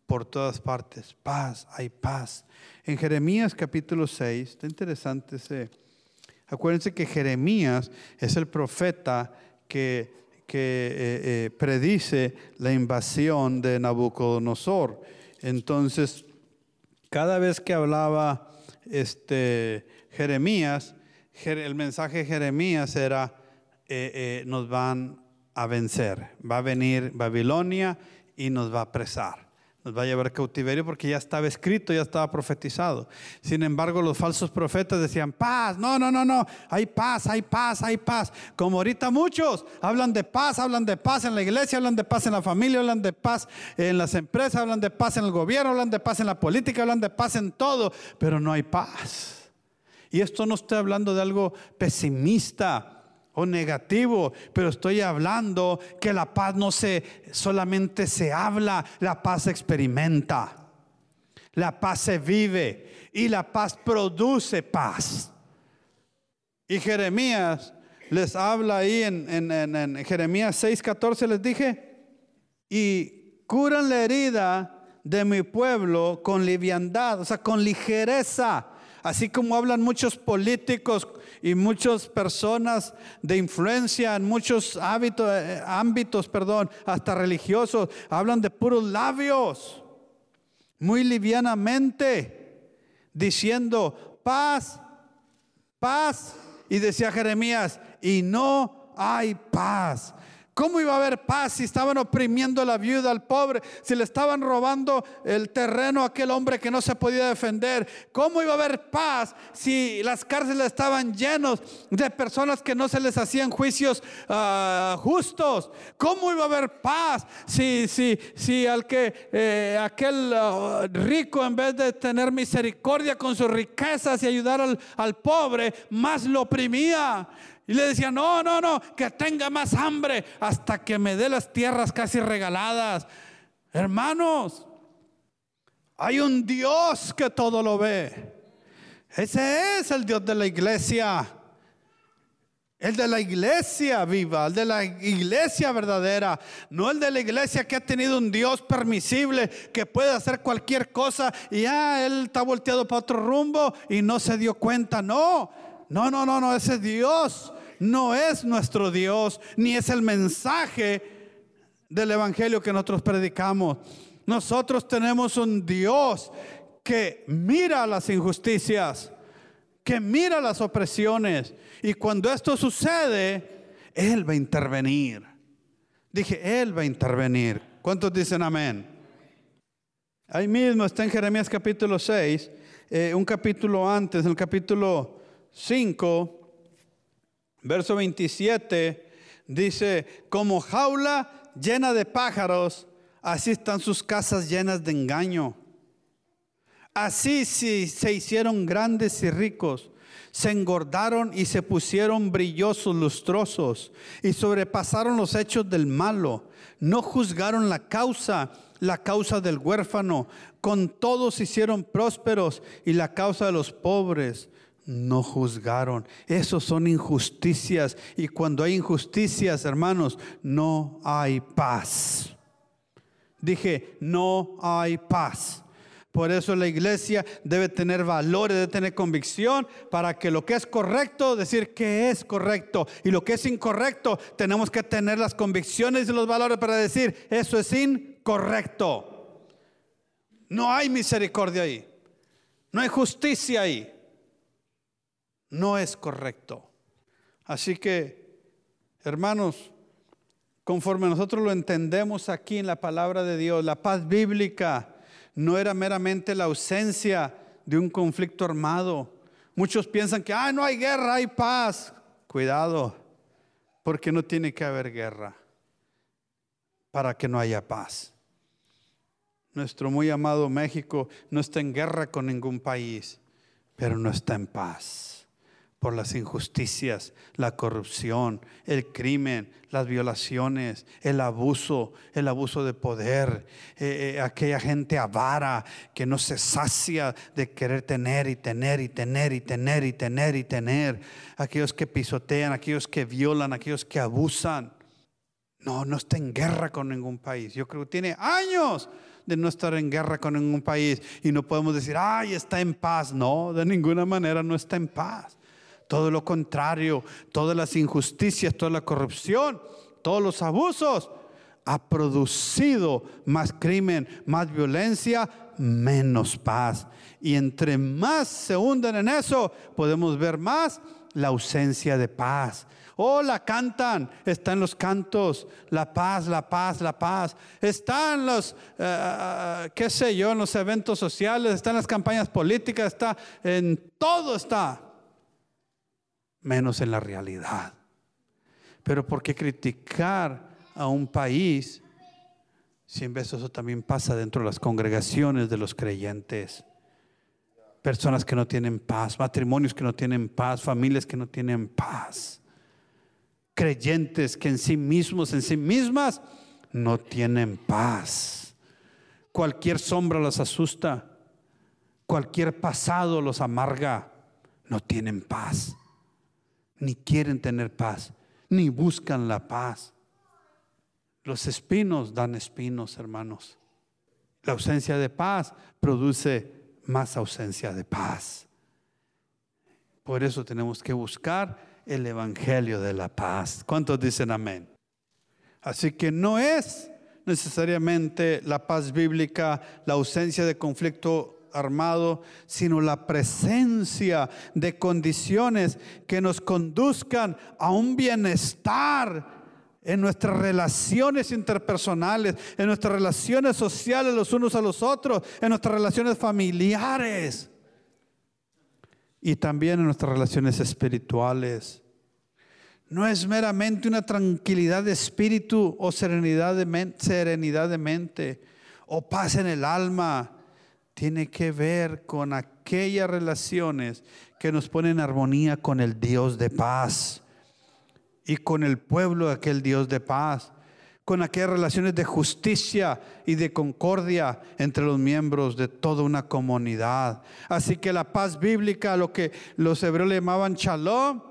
por todas partes. Paz, hay paz. En Jeremías capítulo 6, está interesante ese. Acuérdense que Jeremías es el profeta que, que eh, eh, predice la invasión de Nabucodonosor. Entonces, cada vez que hablaba este, Jeremías, el mensaje de Jeremías era, eh, nos van a vencer, va a venir Babilonia y nos va a apresar nos va a llevar cautiverio porque ya estaba escrito, ya estaba profetizado. Sin embargo, los falsos profetas decían, paz, no, no, no, no, hay paz, hay paz, hay paz. Como ahorita muchos hablan de paz, hablan de paz en la iglesia, hablan de paz en la familia, hablan de paz en las empresas, hablan de paz en el gobierno, hablan de paz en la política, hablan de paz en todo, pero no hay paz. Y esto no estoy hablando de algo pesimista o negativo, pero estoy hablando que la paz no se solamente se habla, la paz se experimenta. La paz se vive y la paz produce paz. Y Jeremías les habla ahí en, en, en, en Jeremías 6:14 les dije, y curan la herida de mi pueblo con liviandad, o sea, con ligereza Así como hablan muchos políticos y muchas personas de influencia en muchos hábitos, eh, ámbitos, perdón, hasta religiosos, hablan de puros labios, muy livianamente, diciendo paz, paz. Y decía Jeremías, y no hay paz. ¿Cómo iba a haber paz si estaban oprimiendo a la viuda, al pobre, si le estaban robando el terreno a aquel hombre que no se podía defender? ¿Cómo iba a haber paz si las cárceles estaban llenos de personas que no se les hacían juicios ah, justos? ¿Cómo iba a haber paz si, si, si al que eh, aquel ah, rico en vez de tener misericordia con sus riquezas y ayudar al, al pobre, más lo oprimía? Y le decía, no, no, no, que tenga más hambre hasta que me dé las tierras casi regaladas. Hermanos, hay un Dios que todo lo ve. Ese es el Dios de la iglesia. El de la iglesia viva, el de la iglesia verdadera, no el de la iglesia que ha tenido un Dios permisible que puede hacer cualquier cosa y ya él está volteado para otro rumbo y no se dio cuenta. No, no, no, no, no, ese Dios no es nuestro Dios, ni es el mensaje del Evangelio que nosotros predicamos. Nosotros tenemos un Dios que mira las injusticias, que mira las opresiones. Y cuando esto sucede, Él va a intervenir. Dije, Él va a intervenir. ¿Cuántos dicen amén? Ahí mismo está en Jeremías capítulo 6, eh, un capítulo antes, en el capítulo 5, Verso 27 dice, como jaula llena de pájaros, así están sus casas llenas de engaño. Así se hicieron grandes y ricos, se engordaron y se pusieron brillosos, lustrosos, y sobrepasaron los hechos del malo. No juzgaron la causa, la causa del huérfano, con todos hicieron prósperos y la causa de los pobres no juzgaron. Esos son injusticias. Y cuando hay injusticias, hermanos, no hay paz. Dije, no hay paz. Por eso la iglesia debe tener valores, debe tener convicción para que lo que es correcto, decir que es correcto. Y lo que es incorrecto, tenemos que tener las convicciones y los valores para decir, eso es incorrecto. No hay misericordia ahí. No hay justicia ahí no es correcto. Así que, hermanos, conforme nosotros lo entendemos aquí en la palabra de Dios, la paz bíblica no era meramente la ausencia de un conflicto armado. Muchos piensan que, ah, no hay guerra, hay paz. Cuidado, porque no tiene que haber guerra para que no haya paz. Nuestro muy amado México no está en guerra con ningún país, pero no está en paz por las injusticias, la corrupción, el crimen, las violaciones, el abuso, el abuso de poder, eh, eh, aquella gente avara que no se sacia de querer tener y tener y tener y tener y tener y tener, aquellos que pisotean, aquellos que violan, aquellos que abusan. No, no está en guerra con ningún país. Yo creo que tiene años de no estar en guerra con ningún país y no podemos decir, ay, está en paz. No, de ninguna manera no está en paz todo lo contrario, todas las injusticias, toda la corrupción, todos los abusos, ha producido más crimen, más violencia, menos paz. Y entre más se hunden en eso, podemos ver más la ausencia de paz. Oh, la cantan, está en los cantos, la paz, la paz, la paz. Está en los, eh, qué sé yo, en los eventos sociales, está en las campañas políticas, está en todo está, menos en la realidad. Pero ¿por qué criticar a un país si en vez eso también pasa dentro de las congregaciones de los creyentes? Personas que no tienen paz, matrimonios que no tienen paz, familias que no tienen paz creyentes que en sí mismos, en sí mismas, no tienen paz. Cualquier sombra los asusta, cualquier pasado los amarga, no tienen paz, ni quieren tener paz, ni buscan la paz. Los espinos dan espinos, hermanos. La ausencia de paz produce más ausencia de paz. Por eso tenemos que buscar el Evangelio de la paz. ¿Cuántos dicen amén? Así que no es necesariamente la paz bíblica, la ausencia de conflicto armado, sino la presencia de condiciones que nos conduzcan a un bienestar en nuestras relaciones interpersonales, en nuestras relaciones sociales los unos a los otros, en nuestras relaciones familiares y también en nuestras relaciones espirituales. No es meramente una tranquilidad de espíritu o serenidad de, mente, serenidad de mente o paz en el alma. Tiene que ver con aquellas relaciones que nos ponen en armonía con el Dios de paz y con el pueblo de aquel Dios de paz con aquellas relaciones de justicia y de concordia entre los miembros de toda una comunidad. Así que la paz bíblica, lo que los hebreos le llamaban shalom,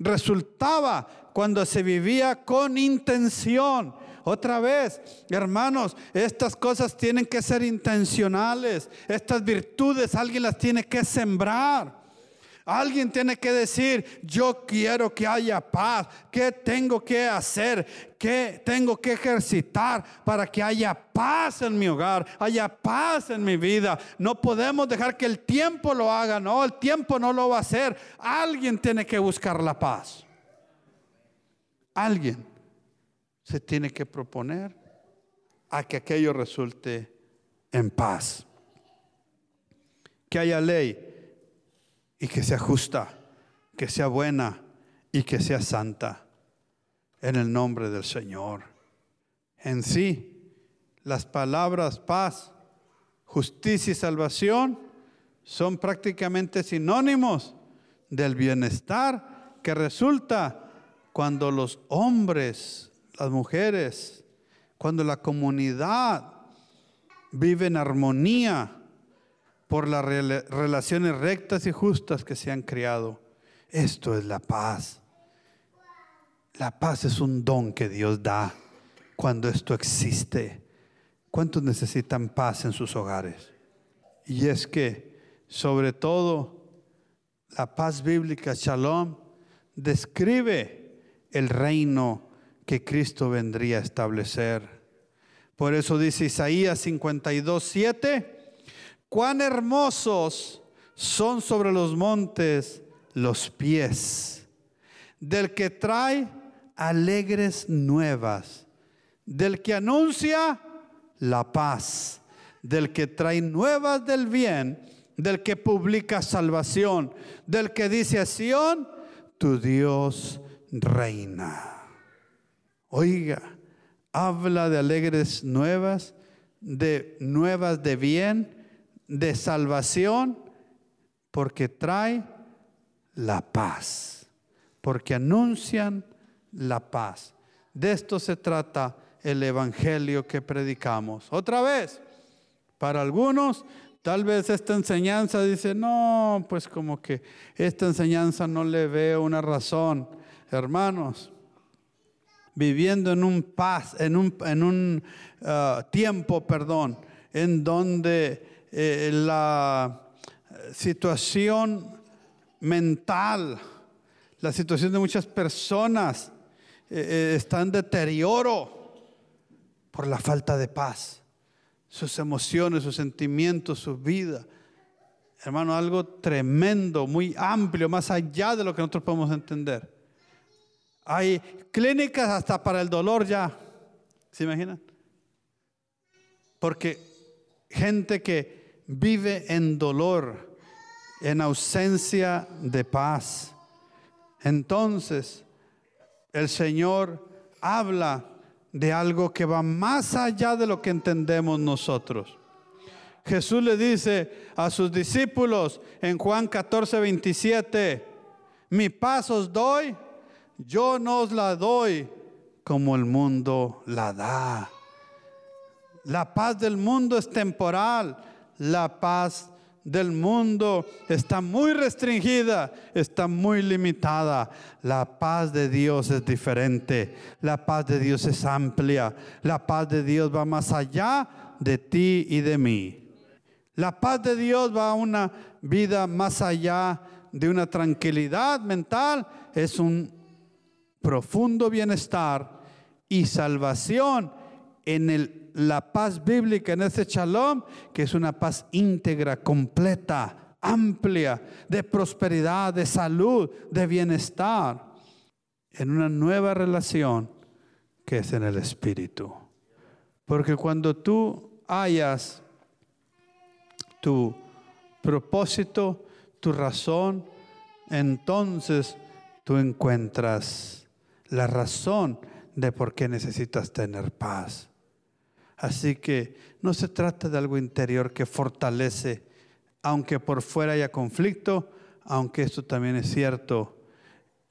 resultaba cuando se vivía con intención. Otra vez, hermanos, estas cosas tienen que ser intencionales. Estas virtudes alguien las tiene que sembrar. Alguien tiene que decir, yo quiero que haya paz. ¿Qué tengo que hacer? ¿Qué tengo que ejercitar para que haya paz en mi hogar? Haya paz en mi vida. No podemos dejar que el tiempo lo haga. No, el tiempo no lo va a hacer. Alguien tiene que buscar la paz. Alguien se tiene que proponer a que aquello resulte en paz. Que haya ley y que sea justa, que sea buena y que sea santa. En el nombre del Señor. En sí, las palabras paz, justicia y salvación son prácticamente sinónimos del bienestar que resulta cuando los hombres, las mujeres, cuando la comunidad vive en armonía por las relaciones rectas y justas que se han creado. Esto es la paz. La paz es un don que Dios da cuando esto existe. ¿Cuántos necesitan paz en sus hogares? Y es que, sobre todo, la paz bíblica, Shalom, describe el reino que Cristo vendría a establecer. Por eso dice Isaías 52, 7 cuán hermosos son sobre los montes los pies del que trae alegres nuevas, del que anuncia la paz, del que trae nuevas del bien, del que publica salvación, del que dice a Sión, tu Dios reina. Oiga, habla de alegres nuevas, de nuevas de bien, de salvación porque trae la paz, porque anuncian la paz. De esto se trata el Evangelio que predicamos. Otra vez, para algunos, tal vez esta enseñanza dice, no, pues como que esta enseñanza no le veo una razón. Hermanos, viviendo en un paz, en un, en un ah, tiempo, perdón, en donde eh, la situación mental, la situación de muchas personas eh, está en deterioro por la falta de paz. Sus emociones, sus sentimientos, su vida. Hermano, algo tremendo, muy amplio, más allá de lo que nosotros podemos entender. Hay clínicas hasta para el dolor ya. ¿Se imaginan? Porque gente que vive en dolor, en ausencia de paz. Entonces, el Señor habla de algo que va más allá de lo que entendemos nosotros. Jesús le dice a sus discípulos en Juan 14, 27, mi paz os doy, yo no os la doy como el mundo la da. La paz del mundo es temporal, la paz del mundo está muy restringida, está muy limitada. La paz de Dios es diferente, la paz de Dios es amplia, la paz de Dios va más allá de ti y de mí. La paz de Dios va a una vida más allá de una tranquilidad mental, es un profundo bienestar y salvación en la paz bíblica, en ese shalom, que es una paz íntegra, completa, amplia, de prosperidad, de salud, de bienestar, en una nueva relación que es en el Espíritu. Porque cuando tú hayas tu propósito, tu razón, entonces tú encuentras la razón de por qué necesitas tener paz. Así que no se trata de algo interior que fortalece, aunque por fuera haya conflicto, aunque esto también es cierto,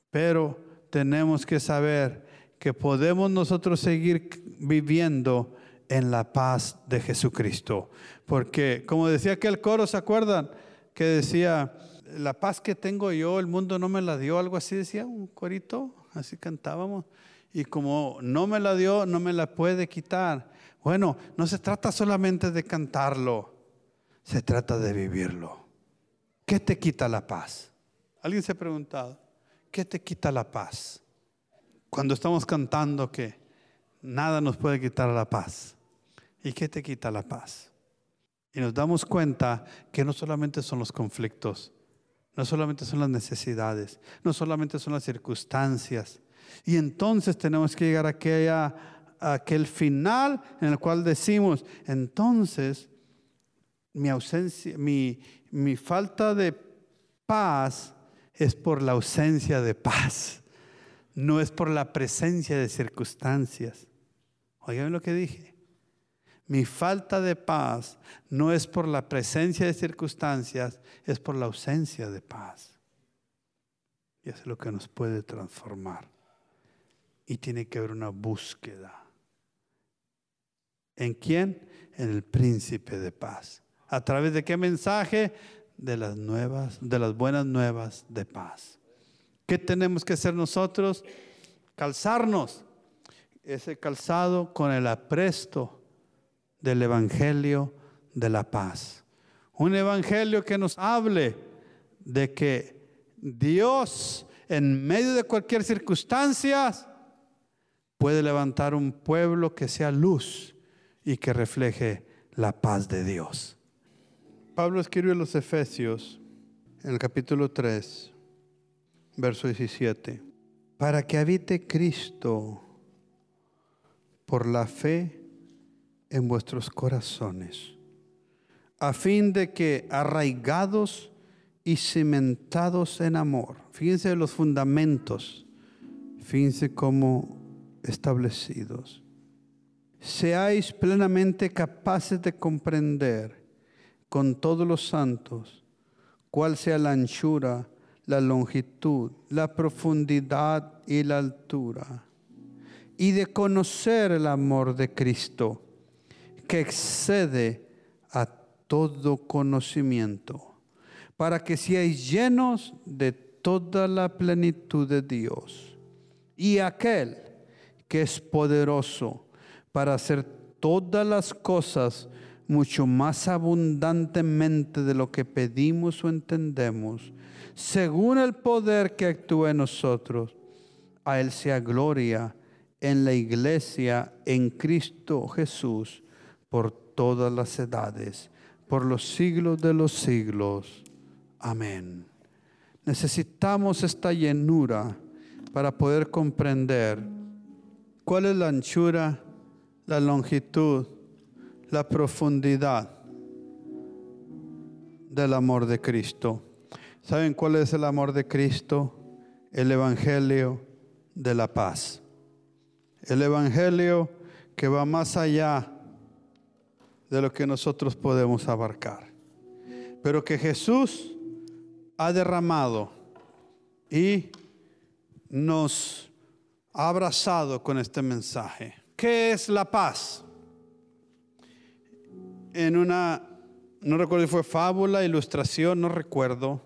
pero tenemos que saber que podemos nosotros seguir viviendo en la paz de Jesucristo. Porque, como decía aquel coro, ¿se acuerdan? Que decía, la paz que tengo yo, el mundo no me la dio, algo así decía un corito, así cantábamos. Y como no me la dio, no me la puede quitar. Bueno, no se trata solamente de cantarlo, se trata de vivirlo. ¿Qué te quita la paz? ¿Alguien se ha preguntado? ¿Qué te quita la paz? Cuando estamos cantando que nada nos puede quitar la paz. ¿Y qué te quita la paz? Y nos damos cuenta que no solamente son los conflictos, no solamente son las necesidades, no solamente son las circunstancias. Y entonces tenemos que llegar a, aquella, a aquel final en el cual decimos, entonces mi ausencia, mi, mi falta de paz es por la ausencia de paz, no es por la presencia de circunstancias. Oigan lo que dije. Mi falta de paz no es por la presencia de circunstancias, es por la ausencia de paz. Y es lo que nos puede transformar. Y tiene que haber una búsqueda. ¿En quién? En el príncipe de paz. ¿A través de qué mensaje? De las nuevas, de las buenas nuevas de paz. ¿Qué tenemos que hacer nosotros? Calzarnos ese calzado con el apresto del Evangelio de la paz. Un Evangelio que nos hable de que Dios en medio de cualquier circunstancia puede levantar un pueblo que sea luz y que refleje la paz de Dios. Pablo escribió en los Efesios, en el capítulo 3, verso 17, para que habite Cristo por la fe en vuestros corazones, a fin de que arraigados y cimentados en amor, fíjense los fundamentos, fíjense cómo establecidos, seáis plenamente capaces de comprender con todos los santos cuál sea la anchura, la longitud, la profundidad y la altura, y de conocer el amor de Cristo que excede a todo conocimiento, para que seáis llenos de toda la plenitud de Dios. Y aquel que es poderoso para hacer todas las cosas mucho más abundantemente de lo que pedimos o entendemos, según el poder que actúa en nosotros. A Él sea gloria en la iglesia, en Cristo Jesús, por todas las edades, por los siglos de los siglos. Amén. Necesitamos esta llenura para poder comprender cuál es la anchura, la longitud, la profundidad del amor de Cristo. ¿Saben cuál es el amor de Cristo? El Evangelio de la paz. El Evangelio que va más allá de lo que nosotros podemos abarcar. Pero que Jesús ha derramado y nos ha abrazado con este mensaje. ¿Qué es la paz? En una, no recuerdo si fue fábula, ilustración, no recuerdo.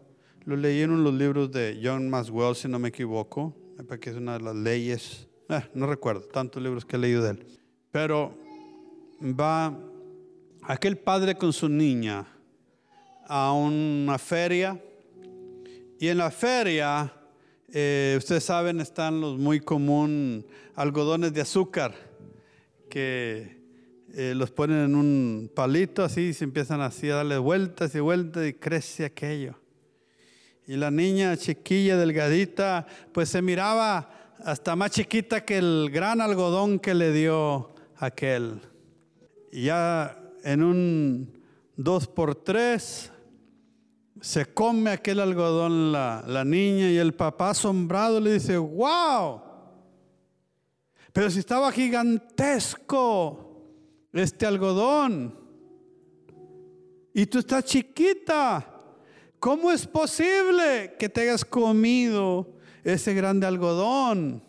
Lo leí los libros de John Maswell, si no me equivoco, porque es una de las leyes, eh, no recuerdo, tantos libros que he leído de él. Pero va aquel padre con su niña a una feria y en la feria, eh, ustedes saben, están los muy común algodones de azúcar que eh, los ponen en un palito así y se empiezan así a darle vueltas y vueltas y crece aquello. Y la niña chiquilla, delgadita, pues se miraba hasta más chiquita que el gran algodón que le dio aquel. Y ya en un dos por tres se come aquel algodón la, la niña y el papá asombrado le dice, wow, pero si estaba gigantesco este algodón y tú estás chiquita, ¿cómo es posible que te hayas comido ese grande algodón?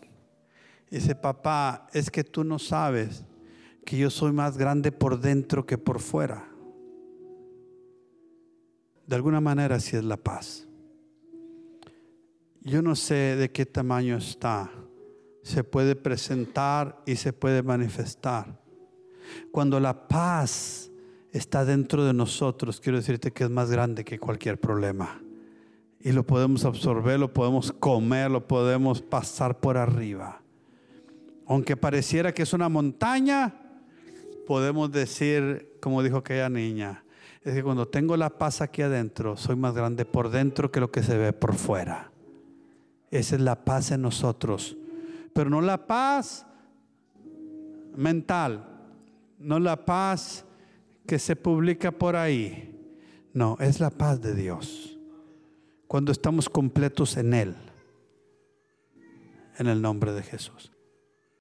Dice, papá, es que tú no sabes que yo soy más grande por dentro que por fuera. De alguna manera así es la paz. Yo no sé de qué tamaño está. Se puede presentar y se puede manifestar. Cuando la paz está dentro de nosotros, quiero decirte que es más grande que cualquier problema. Y lo podemos absorber, lo podemos comer, lo podemos pasar por arriba. Aunque pareciera que es una montaña, podemos decir, como dijo aquella niña, es que cuando tengo la paz aquí adentro, soy más grande por dentro que lo que se ve por fuera. Esa es la paz en nosotros. Pero no la paz mental, no la paz que se publica por ahí. No, es la paz de Dios. Cuando estamos completos en Él. En el nombre de Jesús.